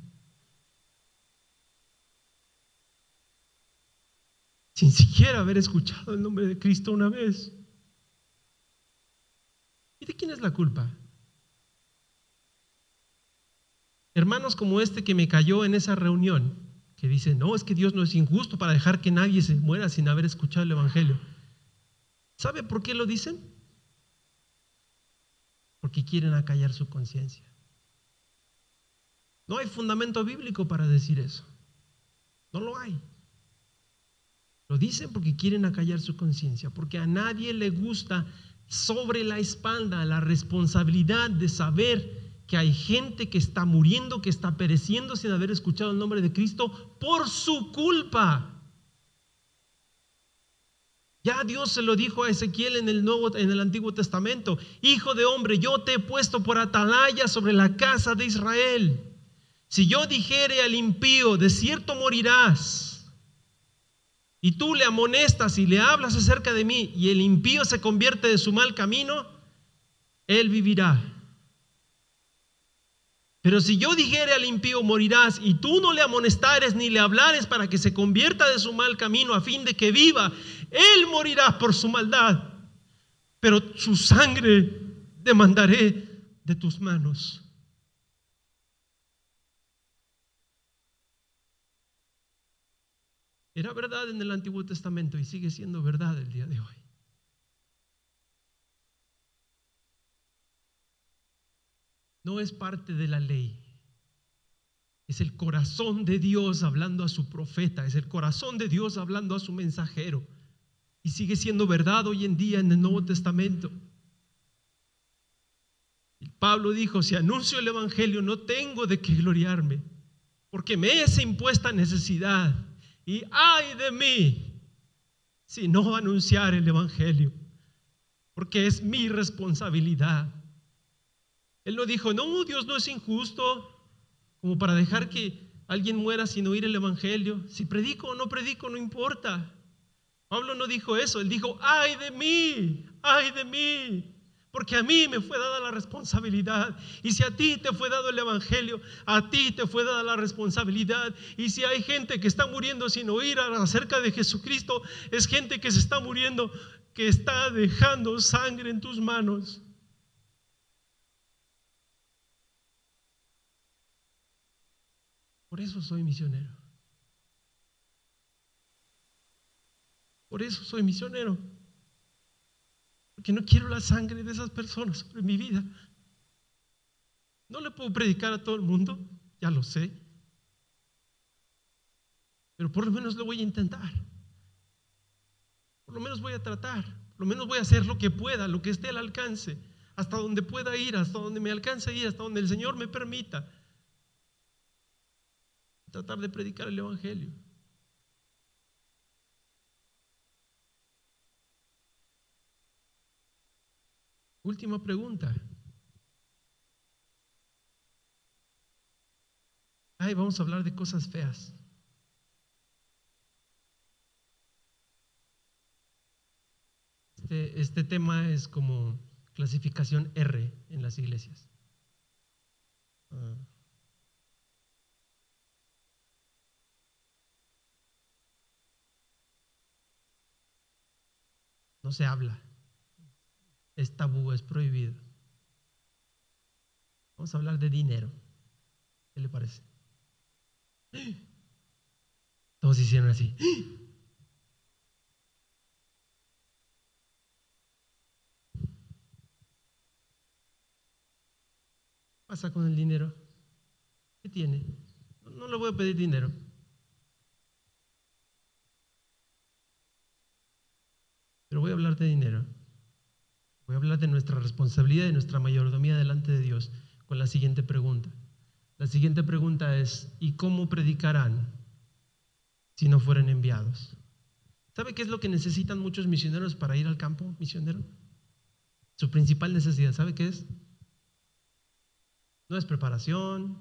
Sin siquiera haber escuchado el nombre de Cristo una vez. ¿Y de quién es la culpa? Hermanos como este que me cayó en esa reunión, que dicen, no, es que Dios no es injusto para dejar que nadie se muera sin haber escuchado el Evangelio. ¿Sabe por qué lo dicen? Porque quieren acallar su conciencia. No hay fundamento bíblico para decir eso. No lo hay. Lo dicen porque quieren acallar su conciencia, porque a nadie le gusta sobre la espalda la responsabilidad de saber que hay gente que está muriendo, que está pereciendo sin haber escuchado el nombre de Cristo por su culpa. Ya Dios se lo dijo a Ezequiel en el Nuevo en el Antiguo Testamento, Hijo de hombre, yo te he puesto por atalaya sobre la casa de Israel. Si yo dijere al impío, de cierto morirás, y tú le amonestas y le hablas acerca de mí, y el impío se convierte de su mal camino, él vivirá. Pero si yo dijere al impío morirás y tú no le amonestares ni le hablares para que se convierta de su mal camino a fin de que viva, él morirá por su maldad, pero su sangre demandaré de tus manos. Era verdad en el Antiguo Testamento y sigue siendo verdad el día de hoy. no es parte de la ley. Es el corazón de Dios hablando a su profeta, es el corazón de Dios hablando a su mensajero. Y sigue siendo verdad hoy en día en el Nuevo Testamento. Y Pablo dijo, si anuncio el Evangelio no tengo de qué gloriarme, porque me es impuesta necesidad. Y ay de mí si no anunciar el Evangelio, porque es mi responsabilidad. Él no dijo, no, Dios no es injusto como para dejar que alguien muera sin oír el Evangelio. Si predico o no predico, no importa. Pablo no dijo eso, él dijo, ay de mí, ay de mí. Porque a mí me fue dada la responsabilidad. Y si a ti te fue dado el Evangelio, a ti te fue dada la responsabilidad. Y si hay gente que está muriendo sin oír acerca de Jesucristo, es gente que se está muriendo, que está dejando sangre en tus manos. Por eso soy misionero. Por eso soy misionero. Porque no quiero la sangre de esas personas sobre mi vida. No le puedo predicar a todo el mundo, ya lo sé. Pero por lo menos lo voy a intentar. Por lo menos voy a tratar. Por lo menos voy a hacer lo que pueda, lo que esté al alcance. Hasta donde pueda ir, hasta donde me alcance ir, hasta donde el Señor me permita tratar de predicar el Evangelio. Última pregunta. Ay, vamos a hablar de cosas feas. Este, este tema es como clasificación R en las iglesias. Ah. No se habla. Es tabú, es prohibido. Vamos a hablar de dinero. ¿Qué le parece? Todos hicieron así. ¿Qué pasa con el dinero? ¿Qué tiene? No, le voy a pedir dinero. Pero voy a hablar de dinero. Voy a hablar de nuestra responsabilidad y nuestra mayordomía delante de Dios con la siguiente pregunta. La siguiente pregunta es, ¿y cómo predicarán si no fueren enviados? ¿Sabe qué es lo que necesitan muchos misioneros para ir al campo misionero? Su principal necesidad, ¿sabe qué es? No es preparación,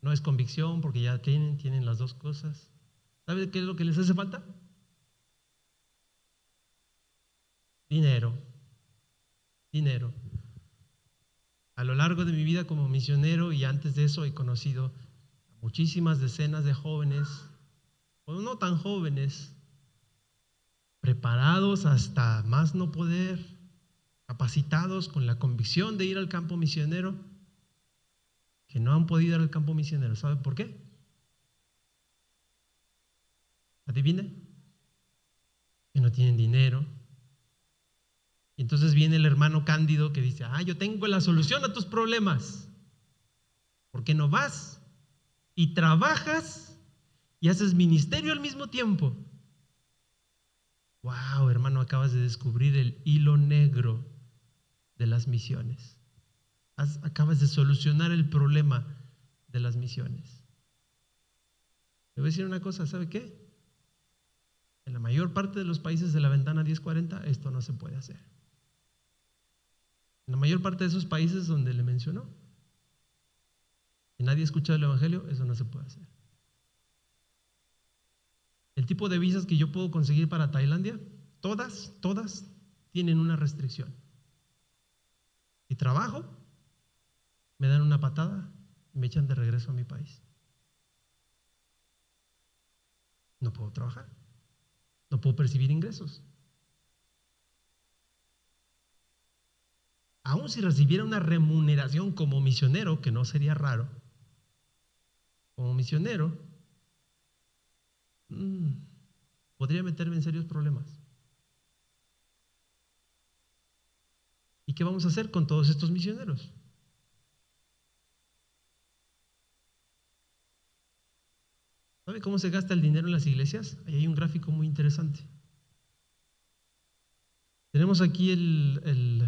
no es convicción, porque ya tienen, tienen las dos cosas. ¿Sabe qué es lo que les hace falta? Dinero. Dinero. A lo largo de mi vida como misionero y antes de eso he conocido a muchísimas decenas de jóvenes, o no tan jóvenes, preparados hasta más no poder, capacitados con la convicción de ir al campo misionero, que no han podido ir al campo misionero. ¿Sabe por qué? Adivine. Que no tienen dinero. Y entonces viene el hermano Cándido que dice, ah, yo tengo la solución a tus problemas. ¿Por qué no vas y trabajas y haces ministerio al mismo tiempo? Wow, hermano, acabas de descubrir el hilo negro de las misiones. acabas de solucionar el problema de las misiones. Le voy a decir una cosa, ¿sabe qué? En la mayor parte de los países de la ventana 1040 esto no se puede hacer. En la mayor parte de esos países donde le mencionó, y nadie ha escuchado el Evangelio, eso no se puede hacer. El tipo de visas que yo puedo conseguir para Tailandia, todas, todas tienen una restricción. Y trabajo, me dan una patada y me echan de regreso a mi país. No puedo trabajar. No puedo percibir ingresos. Aún si recibiera una remuneración como misionero, que no sería raro, como misionero, mm, podría meterme en serios problemas. ¿Y qué vamos a hacer con todos estos misioneros? ¿Sabe cómo se gasta el dinero en las iglesias? Ahí hay un gráfico muy interesante. Tenemos aquí el,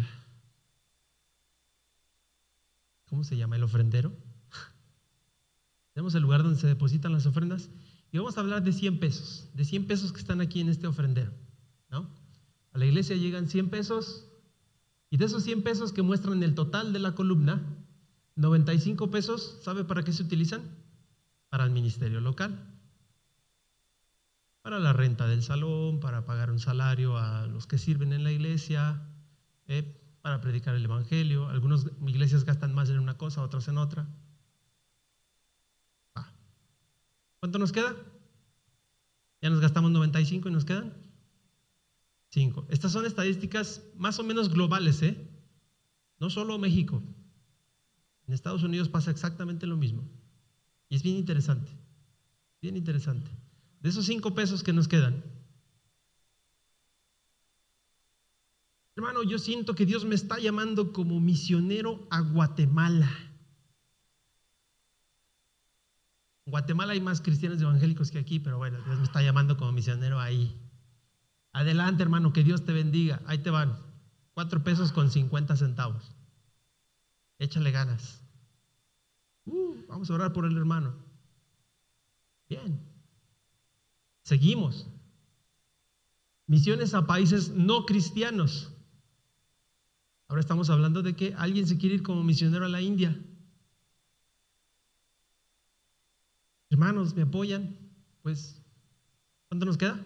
¿cómo se llama? El ofrendero. [laughs] Tenemos el lugar donde se depositan las ofrendas y vamos a hablar de 100 pesos, de 100 pesos que están aquí en este ofrendero. ¿no? A la iglesia llegan 100 pesos y de esos 100 pesos que muestran el total de la columna, 95 pesos, ¿sabe para qué se utilizan? para el ministerio local, para la renta del salón, para pagar un salario a los que sirven en la iglesia, eh, para predicar el Evangelio. Algunas iglesias gastan más en una cosa, otras en otra. ¿Cuánto nos queda? Ya nos gastamos 95 y nos quedan 5. Estas son estadísticas más o menos globales, ¿eh? No solo México. En Estados Unidos pasa exactamente lo mismo. Y es bien interesante, bien interesante. De esos cinco pesos que nos quedan, hermano, yo siento que Dios me está llamando como misionero a Guatemala. En Guatemala hay más cristianos evangélicos que aquí, pero bueno, Dios me está llamando como misionero ahí. Adelante, hermano, que Dios te bendiga. Ahí te van. Cuatro pesos con cincuenta centavos. Échale ganas. Uh, vamos a orar por el hermano. Bien. Seguimos. Misiones a países no cristianos. Ahora estamos hablando de que alguien se quiere ir como misionero a la India. Hermanos, ¿me apoyan? Pues, ¿cuánto nos queda?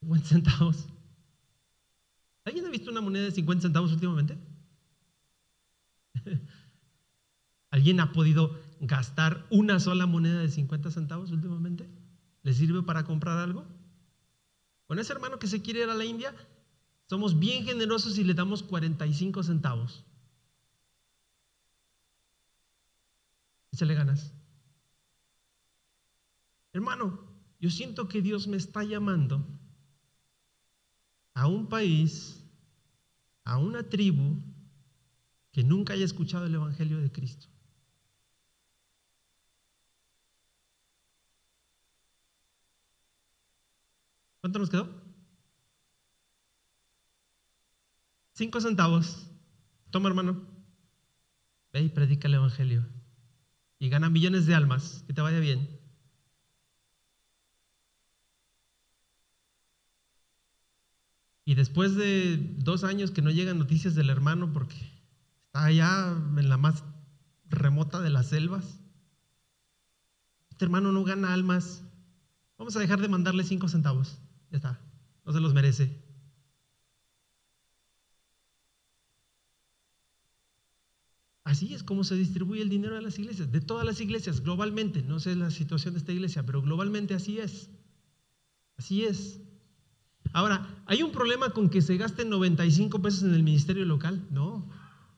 50 centavos. ¿Alguien ha visto una moneda de 50 centavos últimamente? [laughs] ¿Alguien ha podido gastar una sola moneda de 50 centavos últimamente? ¿Le sirve para comprar algo? Con ese hermano que se quiere ir a la India, somos bien generosos y le damos 45 centavos. Se le ganas. Hermano, yo siento que Dios me está llamando a un país, a una tribu que nunca haya escuchado el Evangelio de Cristo. ¿Cuánto nos quedó? Cinco centavos. Toma, hermano. Ve y predica el Evangelio. Y gana millones de almas. Que te vaya bien. Y después de dos años que no llegan noticias del hermano porque está allá en la más remota de las selvas, este hermano no gana almas. Vamos a dejar de mandarle cinco centavos. Ya está, no se los merece. Así es como se distribuye el dinero de las iglesias, de todas las iglesias, globalmente. No sé la situación de esta iglesia, pero globalmente así es. Así es. Ahora, ¿hay un problema con que se gasten 95 pesos en el ministerio local? No,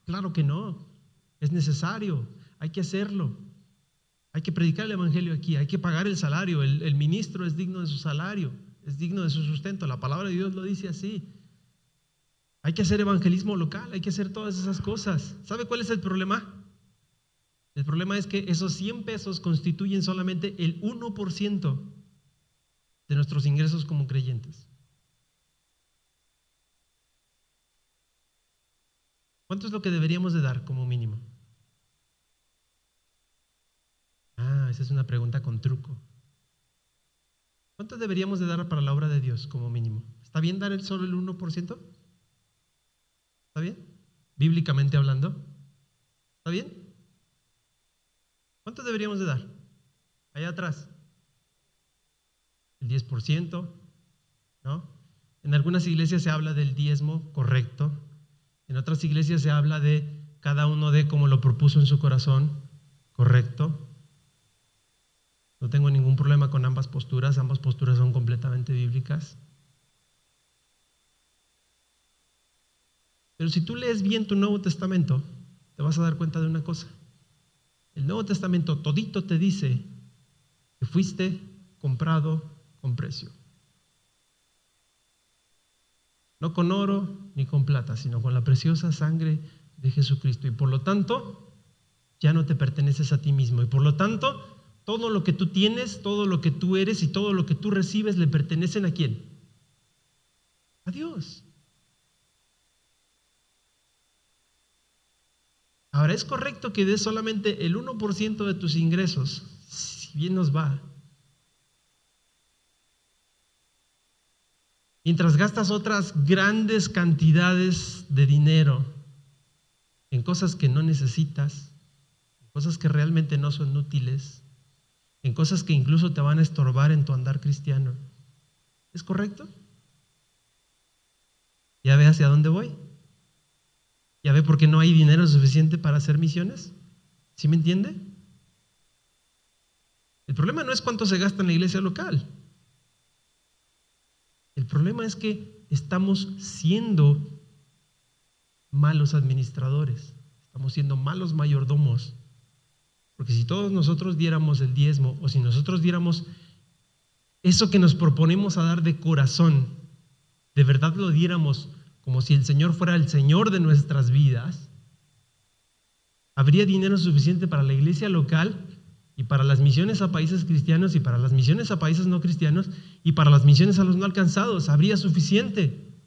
claro que no. Es necesario, hay que hacerlo. Hay que predicar el Evangelio aquí, hay que pagar el salario, el, el ministro es digno de su salario, es digno de su sustento, la palabra de Dios lo dice así. Hay que hacer evangelismo local, hay que hacer todas esas cosas. ¿Sabe cuál es el problema? El problema es que esos 100 pesos constituyen solamente el 1% de nuestros ingresos como creyentes. ¿Cuánto es lo que deberíamos de dar como mínimo? Ah, esa es una pregunta con truco. ¿Cuánto deberíamos de dar para la obra de Dios como mínimo? ¿Está bien dar el solo el 1%? ¿Está bien? Bíblicamente hablando. ¿Está bien? ¿Cuánto deberíamos de dar? Allá atrás. El 10%, ¿no? En algunas iglesias se habla del diezmo correcto. En otras iglesias se habla de cada uno de como lo propuso en su corazón, correcto. No tengo ningún problema con ambas posturas, ambas posturas son completamente bíblicas. Pero si tú lees bien tu Nuevo Testamento, te vas a dar cuenta de una cosa. El Nuevo Testamento todito te dice que fuiste comprado con precio. No con oro ni con plata, sino con la preciosa sangre de Jesucristo. Y por lo tanto, ya no te perteneces a ti mismo. Y por lo tanto, todo lo que tú tienes, todo lo que tú eres y todo lo que tú recibes le pertenecen a quién? A Dios. Ahora, ¿es correcto que des solamente el 1% de tus ingresos, si bien nos va? Mientras gastas otras grandes cantidades de dinero en cosas que no necesitas, en cosas que realmente no son útiles, en cosas que incluso te van a estorbar en tu andar cristiano. ¿Es correcto? ¿Ya ve hacia dónde voy? ¿Ya ve por qué no hay dinero suficiente para hacer misiones? ¿Sí me entiende? El problema no es cuánto se gasta en la iglesia local. El problema es que estamos siendo malos administradores, estamos siendo malos mayordomos porque si todos nosotros diéramos el diezmo o si nosotros diéramos eso que nos proponemos a dar de corazón, de verdad lo diéramos como si el Señor fuera el Señor de nuestras vidas, habría dinero suficiente para la iglesia local y para las misiones a países cristianos y para las misiones a países no cristianos y para las misiones a los no alcanzados. Habría suficiente.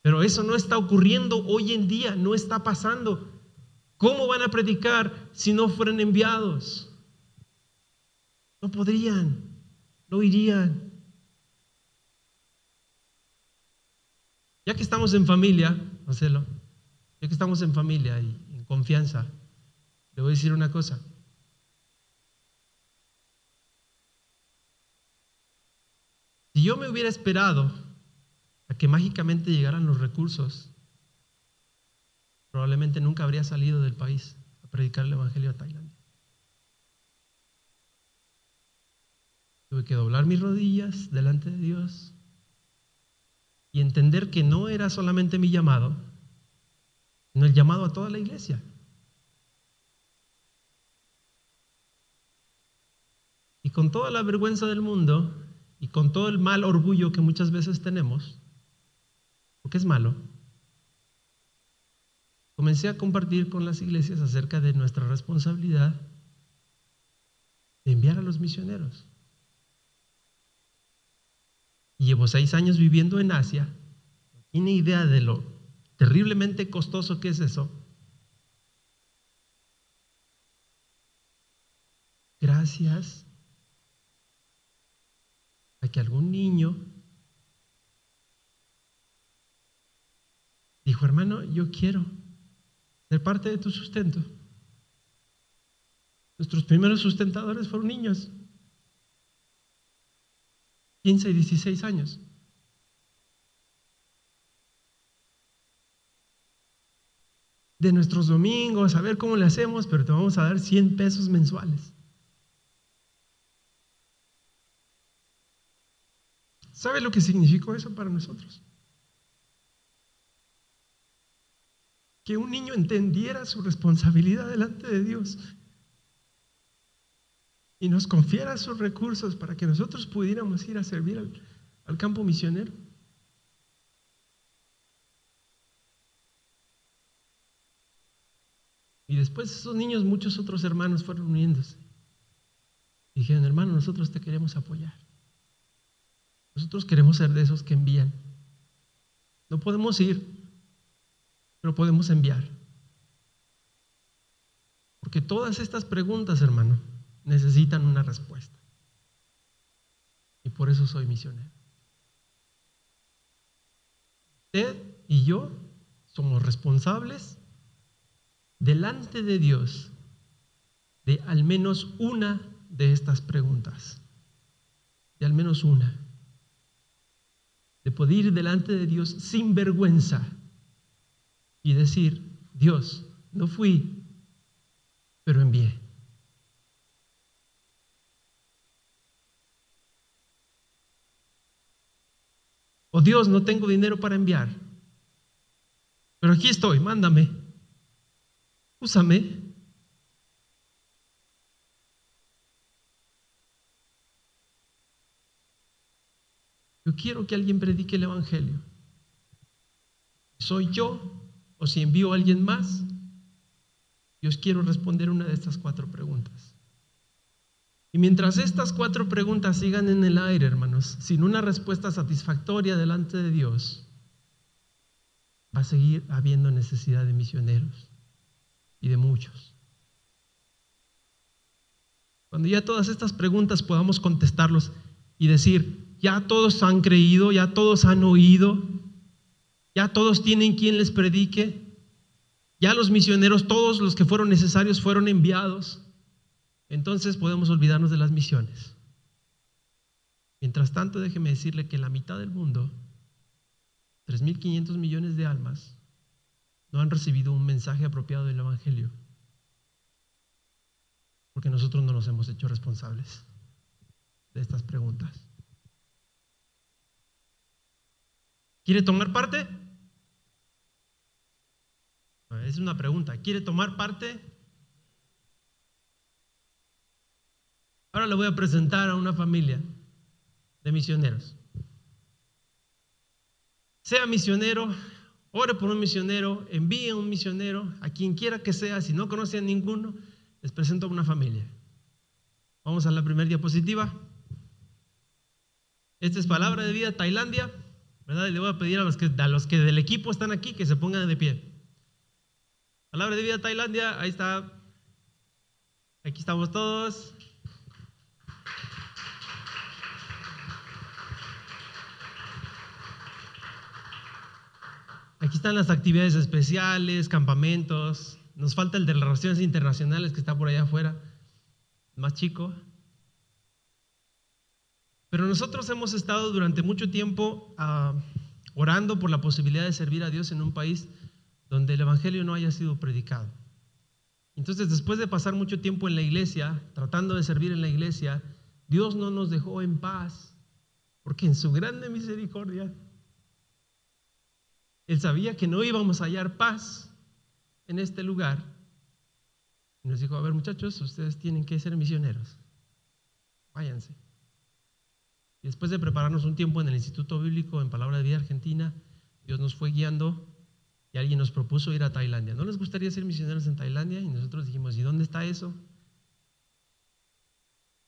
Pero eso no está ocurriendo hoy en día, no está pasando. ¿Cómo van a predicar si no fueran enviados? No podrían, no irían. Ya que estamos en familia, Marcelo, ya que estamos en familia y en confianza, le voy a decir una cosa. Si yo me hubiera esperado a que mágicamente llegaran los recursos, probablemente nunca habría salido del país a predicar el Evangelio a Tailandia. Tuve que doblar mis rodillas delante de Dios y entender que no era solamente mi llamado, sino el llamado a toda la iglesia. Y con toda la vergüenza del mundo y con todo el mal orgullo que muchas veces tenemos, porque es malo, comencé a compartir con las iglesias acerca de nuestra responsabilidad de enviar a los misioneros. Y llevo seis años viviendo en Asia, tiene idea de lo terriblemente costoso que es eso. Gracias a que algún niño dijo, hermano, yo quiero ser parte de tu sustento. Nuestros primeros sustentadores fueron niños, 15 y 16 años. De nuestros domingos, a ver cómo le hacemos, pero te vamos a dar 100 pesos mensuales. ¿Sabe lo que significó eso para nosotros? que un niño entendiera su responsabilidad delante de Dios. Y nos confiara sus recursos para que nosotros pudiéramos ir a servir al, campo misionero. Y después esos niños, muchos otros hermanos fueron uniéndose. Dijeron, hermano, nosotros te queremos apoyar. Nosotros queremos ser de esos que envían. No podemos ir, pero podemos enviar. Porque todas estas preguntas, hermano, necesitan una respuesta. Y por eso soy misionero. Usted y yo somos responsables delante de Dios de al menos una de estas preguntas. De al menos una. De poder ir delante de Dios sin vergüenza y decir, Dios, no fui, pero envié. Oh Dios, no tengo dinero para enviar, pero aquí estoy, mándame, úsame. Yo quiero que alguien predique el Evangelio. ¿Soy yo o si envío a alguien más? Yo quiero responder una de estas cuatro preguntas. Y mientras estas cuatro preguntas sigan en el aire, hermanos, sin una respuesta satisfactoria delante de Dios, va a seguir habiendo necesidad de misioneros y de muchos. Cuando ya todas estas preguntas podamos contestarlos y decir, ya todos han creído, ya todos han oído, ya todos tienen quien les predique, ya los misioneros, todos los que fueron necesarios fueron enviados, entonces podemos olvidarnos de las misiones. Mientras tanto, déjeme decirle que la mitad del mundo, 3.500 millones de almas, no han recibido un mensaje apropiado del Evangelio, porque nosotros no nos hemos hecho responsables de estas preguntas. ¿Quiere tomar parte? Es una pregunta. ¿Quiere tomar parte? Ahora le voy a presentar a una familia de misioneros. Sea misionero, ore por un misionero, envíe un misionero, a quien quiera que sea, si no conoce a ninguno, les presento a una familia. Vamos a la primera diapositiva. Esta es palabra de vida Tailandia, ¿verdad? Y le voy a pedir a los que, a los que del equipo están aquí que se pongan de pie. Palabra de vida Tailandia, ahí está. Aquí estamos todos. Aquí están las actividades especiales, campamentos. Nos falta el de las relaciones internacionales que está por allá afuera, más chico. Pero nosotros hemos estado durante mucho tiempo ah, orando por la posibilidad de servir a Dios en un país donde el Evangelio no haya sido predicado. Entonces, después de pasar mucho tiempo en la iglesia, tratando de servir en la iglesia, Dios no nos dejó en paz, porque en su grande misericordia él sabía que no íbamos a hallar paz en este lugar. Y nos dijo, a ver muchachos, ustedes tienen que ser misioneros. Váyanse. Y después de prepararnos un tiempo en el Instituto Bíblico en Palabra de Vida Argentina, Dios nos fue guiando y alguien nos propuso ir a Tailandia. ¿No les gustaría ser misioneros en Tailandia? Y nosotros dijimos, ¿y dónde está eso?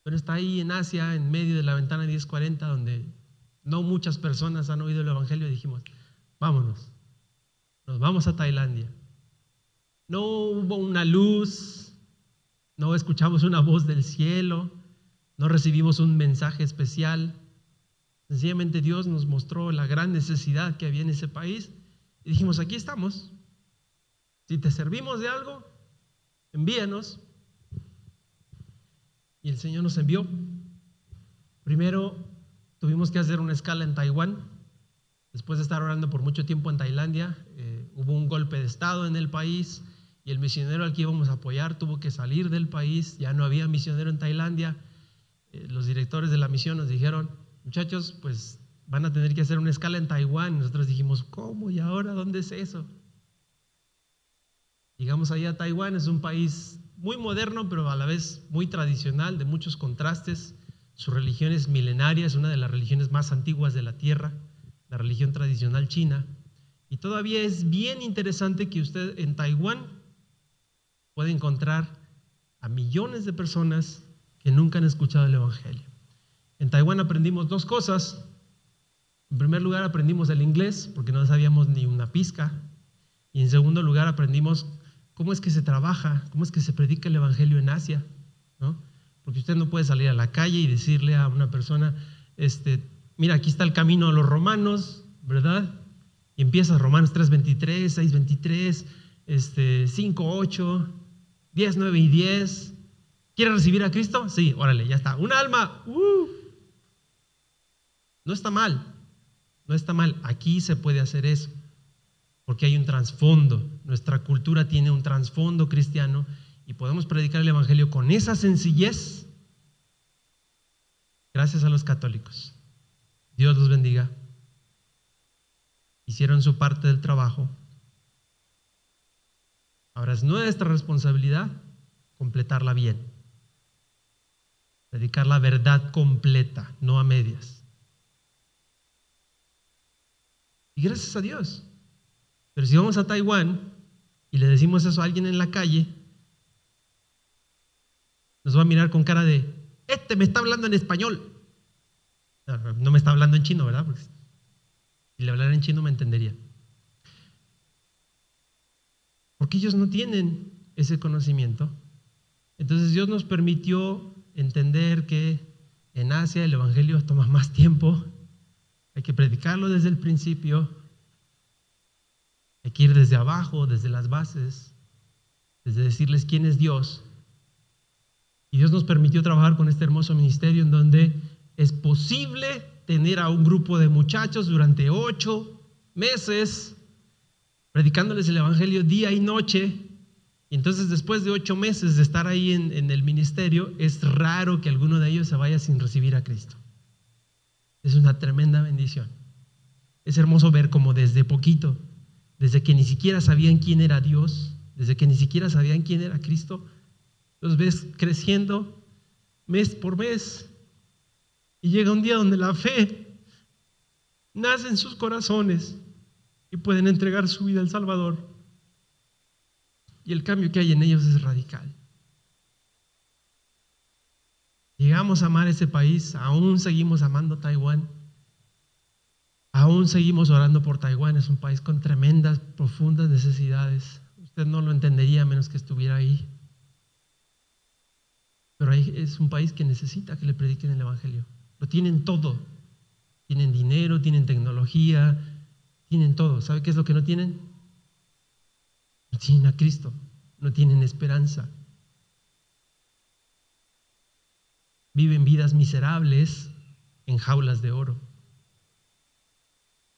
Pero está ahí en Asia, en medio de la ventana 1040, donde no muchas personas han oído el Evangelio y dijimos, vámonos nos vamos a Tailandia. No hubo una luz, no escuchamos una voz del cielo, no recibimos un mensaje especial. Sencillamente Dios nos mostró la gran necesidad que había en ese país y dijimos, aquí estamos. Si te servimos de algo, envíanos. Y el Señor nos envió. Primero tuvimos que hacer una escala en Taiwán. Después de estar orando por mucho tiempo en Tailandia, eh, hubo un golpe de Estado en el país y el misionero al que íbamos a apoyar tuvo que salir del país, ya no había misionero en Tailandia. Eh, los directores de la misión nos dijeron, muchachos, pues van a tener que hacer una escala en Taiwán. Nosotros dijimos, ¿cómo? ¿Y ahora dónde es eso? Llegamos allá a Taiwán, es un país muy moderno, pero a la vez muy tradicional, de muchos contrastes. Su religión es milenaria, es una de las religiones más antiguas de la tierra, la religión tradicional china. Y todavía es bien interesante que usted en Taiwán puede encontrar a millones de personas que nunca han escuchado el Evangelio. En Taiwán aprendimos dos cosas. En primer lugar aprendimos el inglés, porque no sabíamos ni una pizca. Y en segundo lugar aprendimos cómo es que se trabaja, cómo es que se predica el Evangelio en Asia. ¿no? Porque usted no puede salir a la calle y decirle a una persona, este, mira, aquí está el camino a los romanos, ¿verdad? Y empieza Romanos 3.23, 6.23, este, 5.8, 10, 9 y 10. ¿Quiere recibir a Cristo? Sí, órale, ya está. Un alma. Uh. No está mal, no está mal. Aquí se puede hacer eso, porque hay un trasfondo. Nuestra cultura tiene un trasfondo cristiano y podemos predicar el Evangelio con esa sencillez gracias a los católicos. Dios los bendiga. Hicieron su parte del trabajo. Ahora es nuestra responsabilidad completarla bien. Dedicar la verdad completa, no a medias. Y gracias a Dios. Pero si vamos a Taiwán y le decimos eso a alguien en la calle, nos va a mirar con cara de, este me está hablando en español. No, me está hablando en chino, ¿verdad? Porque si le hablara en chino me entendería. Porque ellos no tienen ese conocimiento. Entonces Dios nos permitió entender que en Asia el Evangelio toma más tiempo. Hay que predicarlo desde el principio. Hay que ir desde abajo, desde las bases, desde decirles quién es Dios y Dios nos permitió trabajar con este hermoso ministerio en donde es posible tener a un grupo de muchachos durante ocho meses predicándoles el Evangelio día y noche. Y entonces después de ocho meses de estar ahí en, en el ministerio, es raro que alguno de ellos se vaya sin recibir a Cristo. Es una tremenda bendición. Es hermoso ver como desde poquito, desde que ni siquiera sabían quién era Dios, desde que ni siquiera sabían quién era Cristo, los ves creciendo mes por mes. Y llega un día donde la fe nace en sus corazones y pueden entregar su vida al Salvador. Y el cambio que hay en ellos es radical. Llegamos a amar ese país, aún seguimos amando Taiwán, aún seguimos orando por Taiwán, es un país con tremendas, profundas necesidades. Usted no lo entendería menos que estuviera ahí. Pero es un país que necesita que le prediquen el Evangelio. Lo tienen todo. Tienen dinero, tienen tecnología, tienen todo. ¿Sabe qué es lo que no tienen? No tienen a Cristo, no tienen esperanza. Viven vidas miserables en jaulas de oro.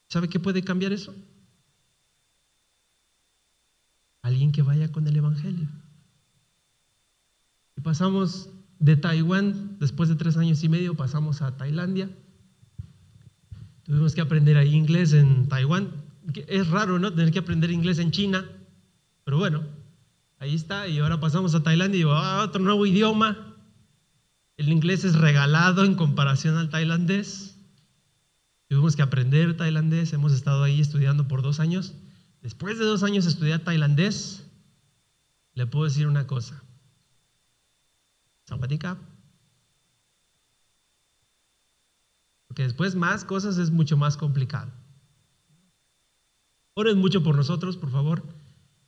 ¿Sabe qué puede cambiar eso? Alguien que vaya con el Evangelio. Y pasamos de Taiwán, después de tres años y medio, pasamos a Tailandia. Tuvimos que aprender ahí inglés en Taiwán. Es raro, ¿no? Tener que aprender inglés en China. Pero bueno, ahí está. Y ahora pasamos a Tailandia y digo, ah, otro nuevo idioma. El inglés es regalado en comparación al tailandés. Tuvimos que aprender tailandés. Hemos estado ahí estudiando por dos años. Después de dos años estudiar tailandés, le puedo decir una cosa. Porque después más cosas es mucho más complicado. Oren mucho por nosotros, por favor.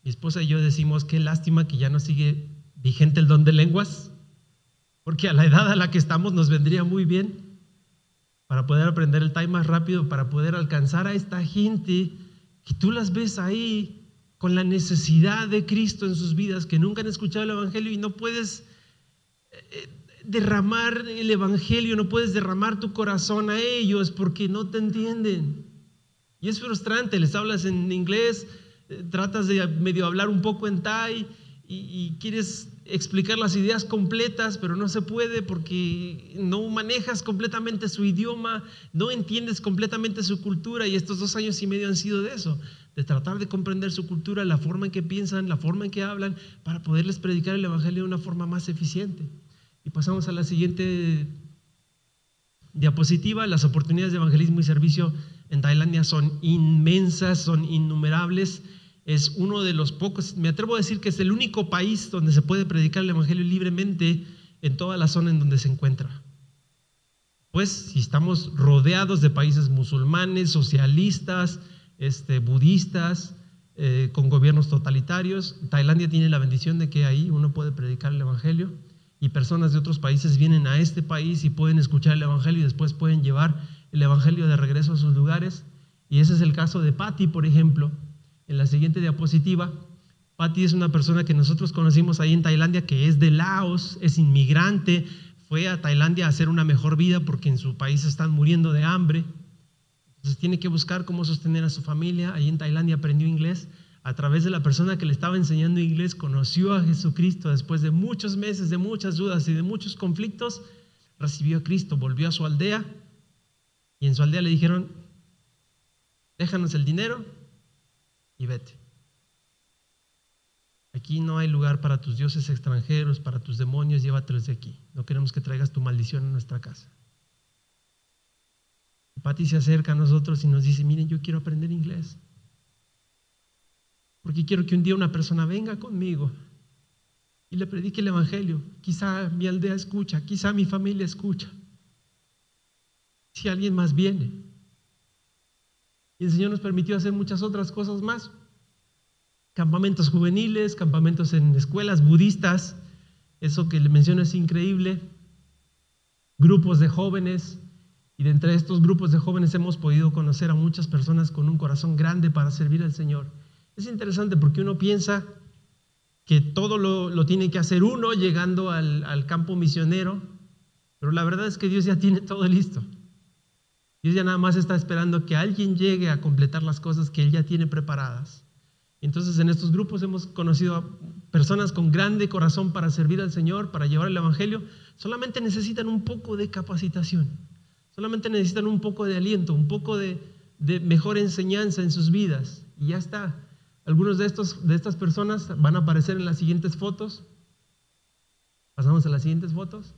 Mi esposa y yo decimos qué lástima que ya no sigue vigente el don de lenguas, porque a la edad a la que estamos nos vendría muy bien para poder aprender el time más rápido, para poder alcanzar a esta gente que tú las ves ahí con la necesidad de Cristo en sus vidas, que nunca han escuchado el Evangelio y no puedes derramar el Evangelio, no puedes derramar tu corazón a ellos porque no te entienden. Y es frustrante, les hablas en inglés, eh, tratas de medio hablar un poco en Thai y, y, quieres explicar las ideas completas, pero no se puede porque no manejas completamente su idioma, no entiendes completamente su cultura y estos dos años y medio han sido de eso. De tratar de comprender su cultura, la forma en que piensan, la forma en que hablan, para poderles predicar el Evangelio de una forma más eficiente. Y pasamos a la siguiente diapositiva. Las oportunidades de evangelismo y servicio en Tailandia son inmensas, son innumerables. Es uno de los pocos, me atrevo a decir que es el único país donde se puede predicar el Evangelio libremente en toda la zona en donde se encuentra. Pues si estamos rodeados de países musulmanes, socialistas, este, budistas, eh, con gobiernos totalitarios. Tailandia tiene la bendición de que ahí uno puede predicar el Evangelio y personas de otros países vienen a este país y pueden escuchar el Evangelio y después pueden llevar el Evangelio de regreso a sus lugares. Y ese es el caso de Patti, por ejemplo. En la siguiente diapositiva, Patti es una persona que nosotros conocimos ahí en Tailandia, que es de Laos, es inmigrante, fue a Tailandia a hacer una mejor vida porque en su país están muriendo de hambre. Entonces tiene que buscar cómo sostener a su familia. Ahí en Tailandia aprendió inglés. A través de la persona que le estaba enseñando inglés, conoció a Jesucristo después de muchos meses, de muchas dudas y de muchos conflictos. Recibió a Cristo, volvió a su aldea y en su aldea le dijeron, déjanos el dinero y vete. Aquí no hay lugar para tus dioses extranjeros, para tus demonios, llévatelos de aquí. No queremos que traigas tu maldición a nuestra casa. Pati se acerca a nosotros y nos dice, miren, yo quiero aprender inglés. Porque quiero que un día una persona venga conmigo y le predique el Evangelio. Quizá mi aldea escucha, quizá mi familia escucha. Si alguien más viene. Y el Señor nos permitió hacer muchas otras cosas más. Campamentos juveniles, campamentos en escuelas budistas. Eso que le menciono es increíble. Grupos de jóvenes, y de entre estos grupos de jóvenes hemos podido conocer a muchas personas con un corazón grande para servir al Señor. Es interesante porque uno piensa que todo lo, tiene que hacer uno llegando al, al campo misionero, pero la verdad es que Dios ya tiene todo listo. Dios ya nada más está esperando que alguien llegue a completar las cosas que Él ya tiene preparadas. Entonces en estos grupos hemos conocido a personas con grande corazón para servir al Señor, para llevar el Evangelio. Solamente necesitan un poco de capacitación. Solamente necesitan un poco de aliento, un poco de, mejor enseñanza en sus vidas. Y ya está. Algunos de, estos, de estas personas van a aparecer en las siguientes fotos. Pasamos a las siguientes fotos.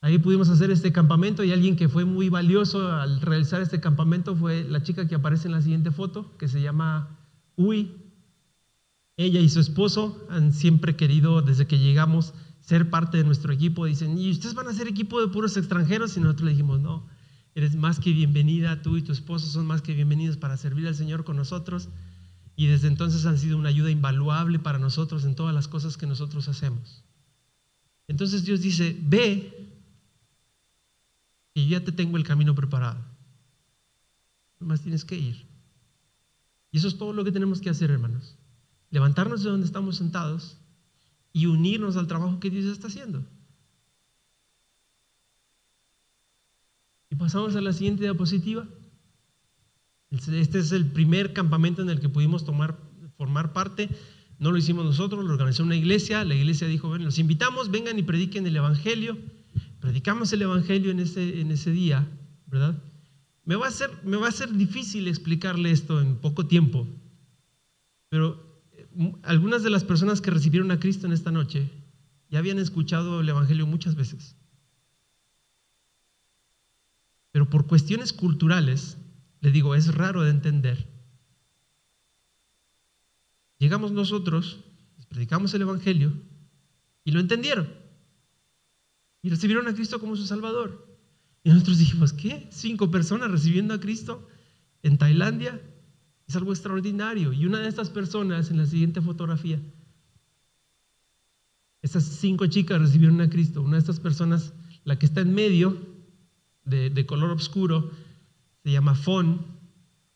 Ahí pudimos hacer este campamento y alguien que fue muy valioso al realizar este campamento fue la chica que aparece en la siguiente foto, que se llama Uy. Ella y su esposo han siempre querido, desde que llegamos, ser parte de nuestro equipo. Dicen, ¿y ustedes van a ser equipo de puros extranjeros? Y nosotros le dijimos, no, eres más que bienvenida, tú y tu esposo son más que bienvenidos para servir al Señor con nosotros. Y desde entonces han sido una ayuda invaluable para nosotros en todas las cosas que nosotros hacemos. Entonces Dios dice, ve y ya te tengo el camino preparado. Nomás tienes que ir. Y eso es todo lo que tenemos que hacer, hermanos. Levantarnos de donde estamos sentados y unirnos al trabajo que Dios está haciendo. Y pasamos a la siguiente diapositiva. Este es el primer campamento en el que pudimos tomar, formar parte. No lo hicimos nosotros, lo organizó una iglesia. La iglesia dijo, bueno, los invitamos, vengan y prediquen el Evangelio. Predicamos el Evangelio en ese, en ese día, ¿verdad? Me va, a ser, me va a ser difícil explicarle esto en poco tiempo, pero algunas de las personas que recibieron a Cristo en esta noche ya habían escuchado el Evangelio muchas veces. Pero por cuestiones culturales, le digo, es raro de entender. Llegamos nosotros, predicamos el Evangelio y lo entendieron. Y recibieron a Cristo como su Salvador. Y nosotros dijimos, ¿qué? ¿Cinco personas recibiendo a Cristo en Tailandia? Es algo extraordinario. Y una de estas personas, en la siguiente fotografía, estas cinco chicas recibieron a Cristo. Una de estas personas, la que está en medio, de, color oscuro, se llama Fon,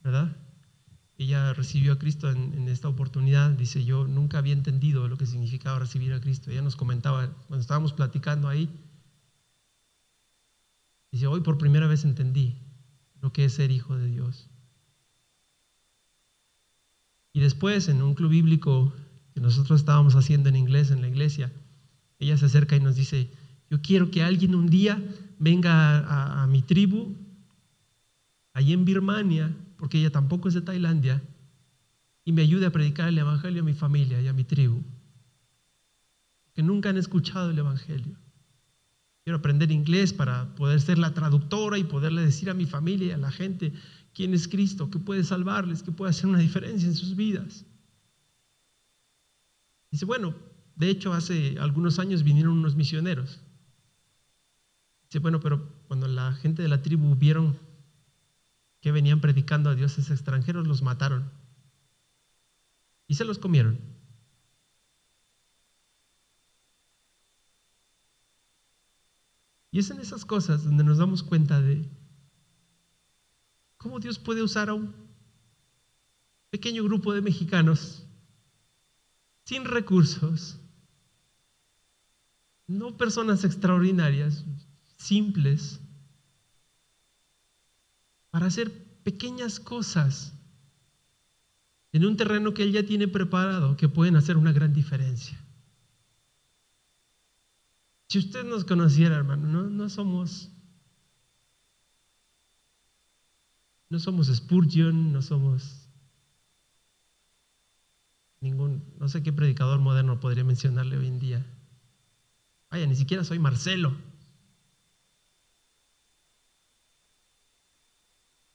¿verdad? Ella recibió a Cristo en, en, esta oportunidad. Dice, yo nunca había entendido lo que significaba recibir a Cristo. Ella nos comentaba, cuando estábamos platicando ahí, dice, hoy por primera vez entendí lo que es ser hijo de Dios. Y después, en un club bíblico que nosotros estábamos haciendo en inglés en la iglesia, ella se acerca y nos dice, yo quiero que alguien un día venga a, mi tribu, allí en Birmania, porque ella tampoco es de Tailandia, y me ayude a predicar el Evangelio a mi familia y a mi tribu, que nunca han escuchado el Evangelio. Quiero aprender inglés para poder ser la traductora y poderle decir a mi familia y a la gente quién es Cristo, que puede salvarles, que puede hacer una diferencia en sus vidas. Dice, bueno, de hecho hace algunos años vinieron unos misioneros. Dice, bueno, pero cuando la gente de la tribu vieron que venían predicando a dioses extranjeros, los mataron y se los comieron. Y es en esas cosas donde nos damos cuenta de cómo Dios puede usar a un pequeño grupo de mexicanos sin recursos, no personas extraordinarias, simples, para hacer pequeñas cosas en un terreno que Él ya tiene preparado, que pueden hacer una gran diferencia. Si usted nos conociera, hermano, no, no somos no somos Spurgeon, no somos ningún, no sé qué predicador moderno podría mencionarle hoy en día. Vaya, ni siquiera soy Marcelo.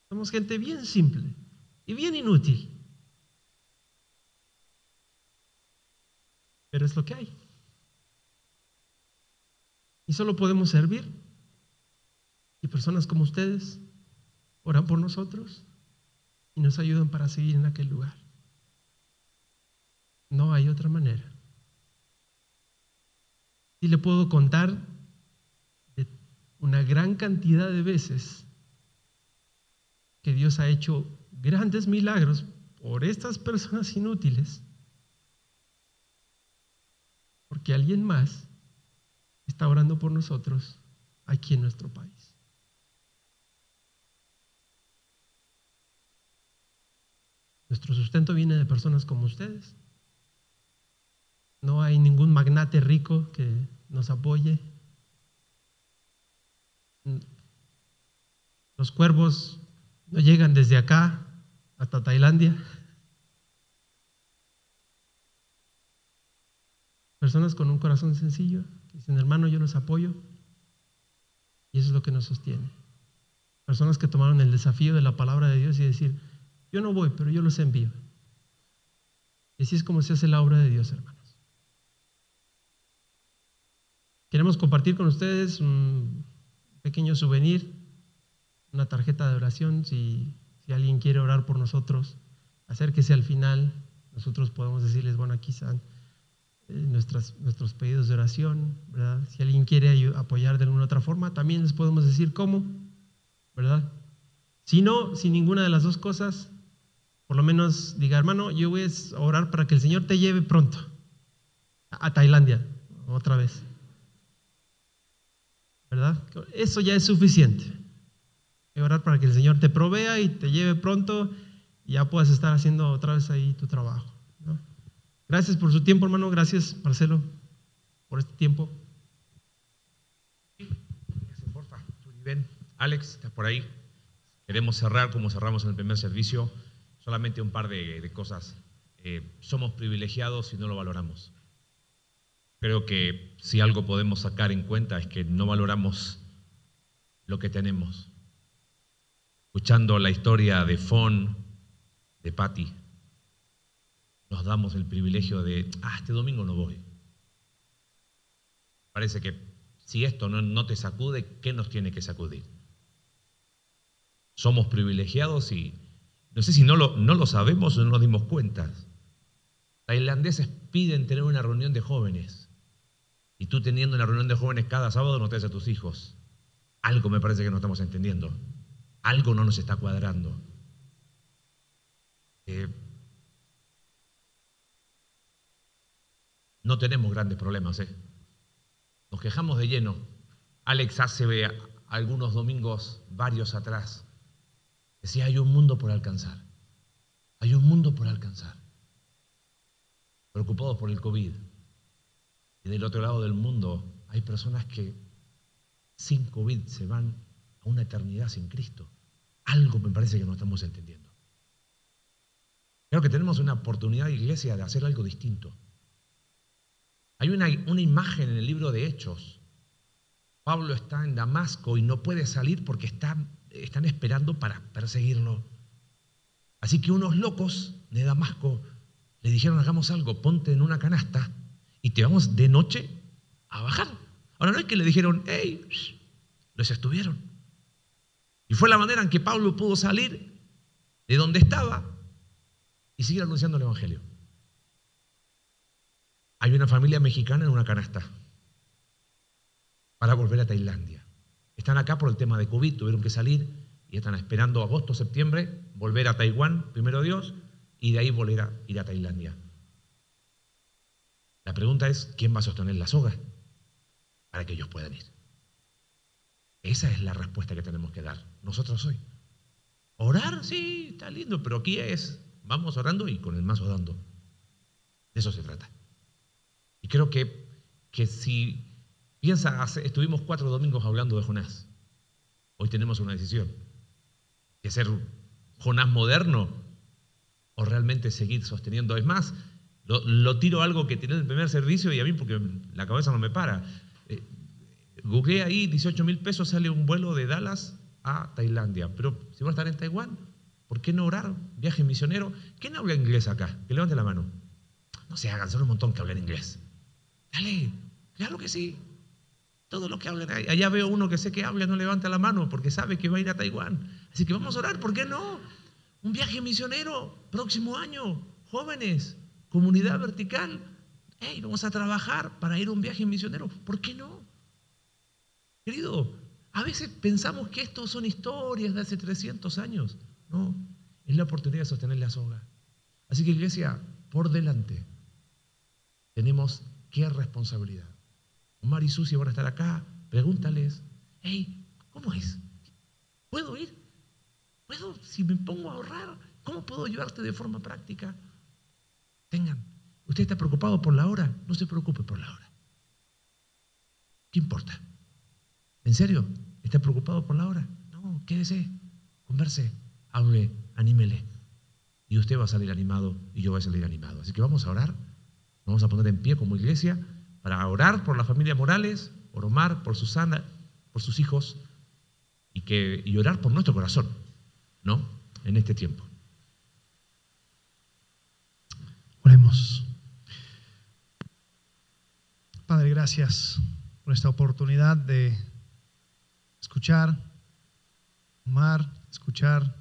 Somos gente bien simple y bien inútil. Pero es lo que hay. Y solo podemos servir. Y personas como ustedes oran por nosotros y nos ayudan para seguir en aquel lugar. No hay otra manera. Y le puedo contar de una gran cantidad de veces que Dios ha hecho grandes milagros por estas personas inútiles, porque alguien más está orando por nosotros aquí en nuestro país. Nuestro sustento viene de personas como ustedes. No hay ningún magnate rico que nos apoye. Los cuervos no llegan desde acá hasta Tailandia. Personas con un corazón sencillo Dicen, hermano, yo los apoyo. Y eso es lo que nos sostiene. Personas que tomaron el desafío de la palabra de Dios y decir, yo no voy, pero yo los envío. Y así es como se hace la obra de Dios, hermanos. Queremos compartir con ustedes un pequeño souvenir, una tarjeta de oración. Si, si alguien quiere orar por nosotros, acérquese al final. Nosotros podemos decirles, bueno, aquí están eh, nuestras, nuestros pedidos de oración, ¿verdad? Si alguien quiere apoyar de alguna otra forma, también les podemos decir cómo, ¿verdad? Si no, sin ninguna de las dos cosas, por lo menos diga, hermano, yo voy a orar para que el Señor te lleve pronto a Tailandia, otra vez. ¿Verdad? Eso ya es suficiente. A orar para que el Señor te provea y te lleve pronto y ya puedas estar haciendo otra vez ahí tu trabajo. Gracias por su tiempo, hermano. Gracias, Marcelo, por este tiempo. Alex, está por ahí. Queremos cerrar como cerramos en el primer servicio. Solamente un par de, cosas. Eh, somos privilegiados y no lo valoramos. Creo que si algo podemos sacar en cuenta es que no valoramos lo que tenemos. Escuchando la historia de Fon, de Patty, nos damos el privilegio de, ah, este domingo no voy. Parece que si esto no, te sacude, ¿qué nos tiene que sacudir? Somos privilegiados y no sé si no lo, no lo sabemos o no nos dimos cuenta. Tailandeses piden tener una reunión de jóvenes y tú teniendo una reunión de jóvenes cada sábado no te a tus hijos. Algo me parece que no estamos entendiendo. Algo no nos está cuadrando. Eh, no tenemos grandes problemas. ¿eh? Nos quejamos de lleno. Alex hace algunos domingos, varios atrás, decía, hay un mundo por alcanzar. Hay un mundo por alcanzar. Preocupados por el COVID. Y del otro lado del mundo hay personas que sin COVID se van a una eternidad sin Cristo. Algo me parece que no estamos entendiendo. Creo que tenemos una oportunidad, iglesia, de hacer algo distinto. Hay una, una imagen en el libro de Hechos. Pablo está en Damasco y no puede salir porque están, están esperando para perseguirlo. Así que unos locos de Damasco le dijeron, hagamos algo, ponte en una canasta y te vamos de noche a bajar. Ahora no es que le dijeron, hey, los estuvieron. Y fue la manera en que Pablo pudo salir de donde estaba y seguir anunciando el Evangelio. Hay una familia mexicana en una canasta para volver a Tailandia. Están acá por el tema de COVID, tuvieron que salir y están esperando agosto, septiembre, volver a Taiwán, primero Dios, y de ahí volver a ir a Tailandia. La pregunta es, ¿quién va a sostener la soga para que ellos puedan ir? Esa es la respuesta que tenemos que dar nosotros hoy. Orar, sí, está lindo, pero aquí es, vamos orando y con el mazo dando. De eso se trata. Y creo que, que si piensa, estuvimos cuatro domingos hablando de Jonás. Hoy tenemos una decisión. Que ser Jonás moderno o realmente seguir sosteniendo. Es más, lo, tiro algo que tiene el primer servicio y a mí porque la cabeza no me para. Eh, Google ahí, 18 mil pesos sale un vuelo de Dallas a Tailandia. Pero si van a estar en Taiwán, ¿por qué no orar? Viaje misionero. ¿Quién habla inglés acá? Que levante la mano. No se hagan, son un montón que hablan inglés. Dale, claro que sí. Todo lo que hablan. Allá veo uno que sé que habla, no levanta la mano porque sabe que va a ir a Taiwán. Así que vamos a orar, ¿por qué no? Un viaje misionero, próximo año, jóvenes, comunidad vertical. Hey, vamos a trabajar para ir a un viaje misionero. ¿Por qué no? Querido, a veces pensamos que estos son historias de hace 300 años. No, es la oportunidad de sostener la soga. Así que iglesia, por delante, tenemos qué responsabilidad. Omar y Susi van a estar acá, pregúntales, hey, ¿cómo es? ¿Puedo ir? ¿Puedo, si me pongo a ahorrar, cómo puedo ayudarte de forma práctica? Tengan, usted está preocupado por la hora, no se preocupe por la hora. ¿Qué importa? ¿En serio? ¿Está preocupado por la hora? No, quédese, converse, hable, anímele. Y usted va a salir animado y yo voy a salir animado. Así que vamos a orar, vamos a poner en pie como iglesia para orar por la familia Morales, por Omar, por Susana, por sus hijos y, que, y orar por nuestro corazón, ¿no? En este tiempo. Oremos. Padre, gracias por esta oportunidad de escuchar, amar, escuchar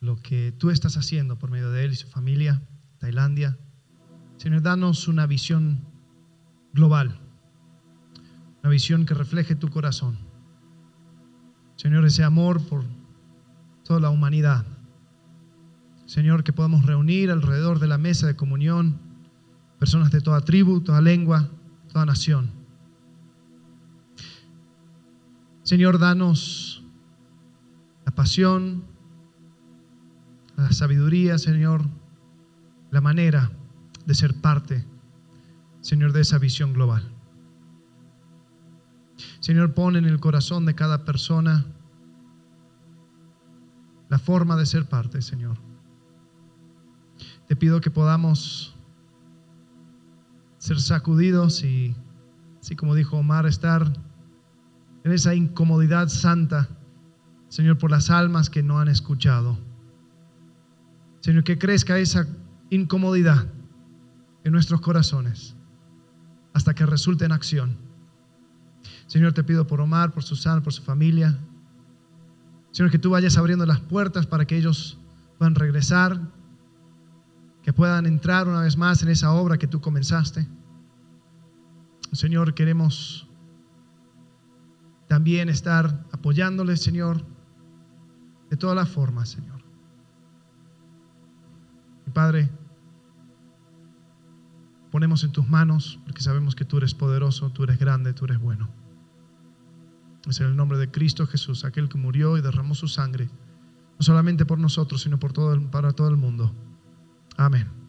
lo que tú estás haciendo por medio de él y su familia, Tailandia. Señor, danos una visión global, una visión que refleje tu corazón. Señor, ese amor por toda la humanidad. Señor, que podamos reunir alrededor de la mesa de comunión personas de toda tribu, toda lengua, toda nación Señor, danos la pasión, la sabiduría, Señor, la manera de ser parte, Señor, de esa visión global. Señor, pon en el corazón de cada persona la forma de ser parte, Señor. Te pido que podamos ser sacudidos y, así como dijo Omar, estar en esa incomodidad santa, Señor, por las almas que no han escuchado. Señor, que crezca esa incomodidad en nuestros corazones hasta que resulte en acción. Señor, te pido por Omar, por Susana, por su familia. Señor, que tú vayas abriendo las puertas para que ellos puedan regresar, que puedan entrar una vez más en esa obra que tú comenzaste. Señor, queremos también estar apoyándole, Señor, de todas las formas, Señor. Y Padre, ponemos en tus manos, porque sabemos que tú eres poderoso, tú eres grande, tú eres bueno. Es en el nombre de Cristo Jesús, aquel que murió y derramó su sangre, no solamente por nosotros, sino por todo para todo el mundo. Amén.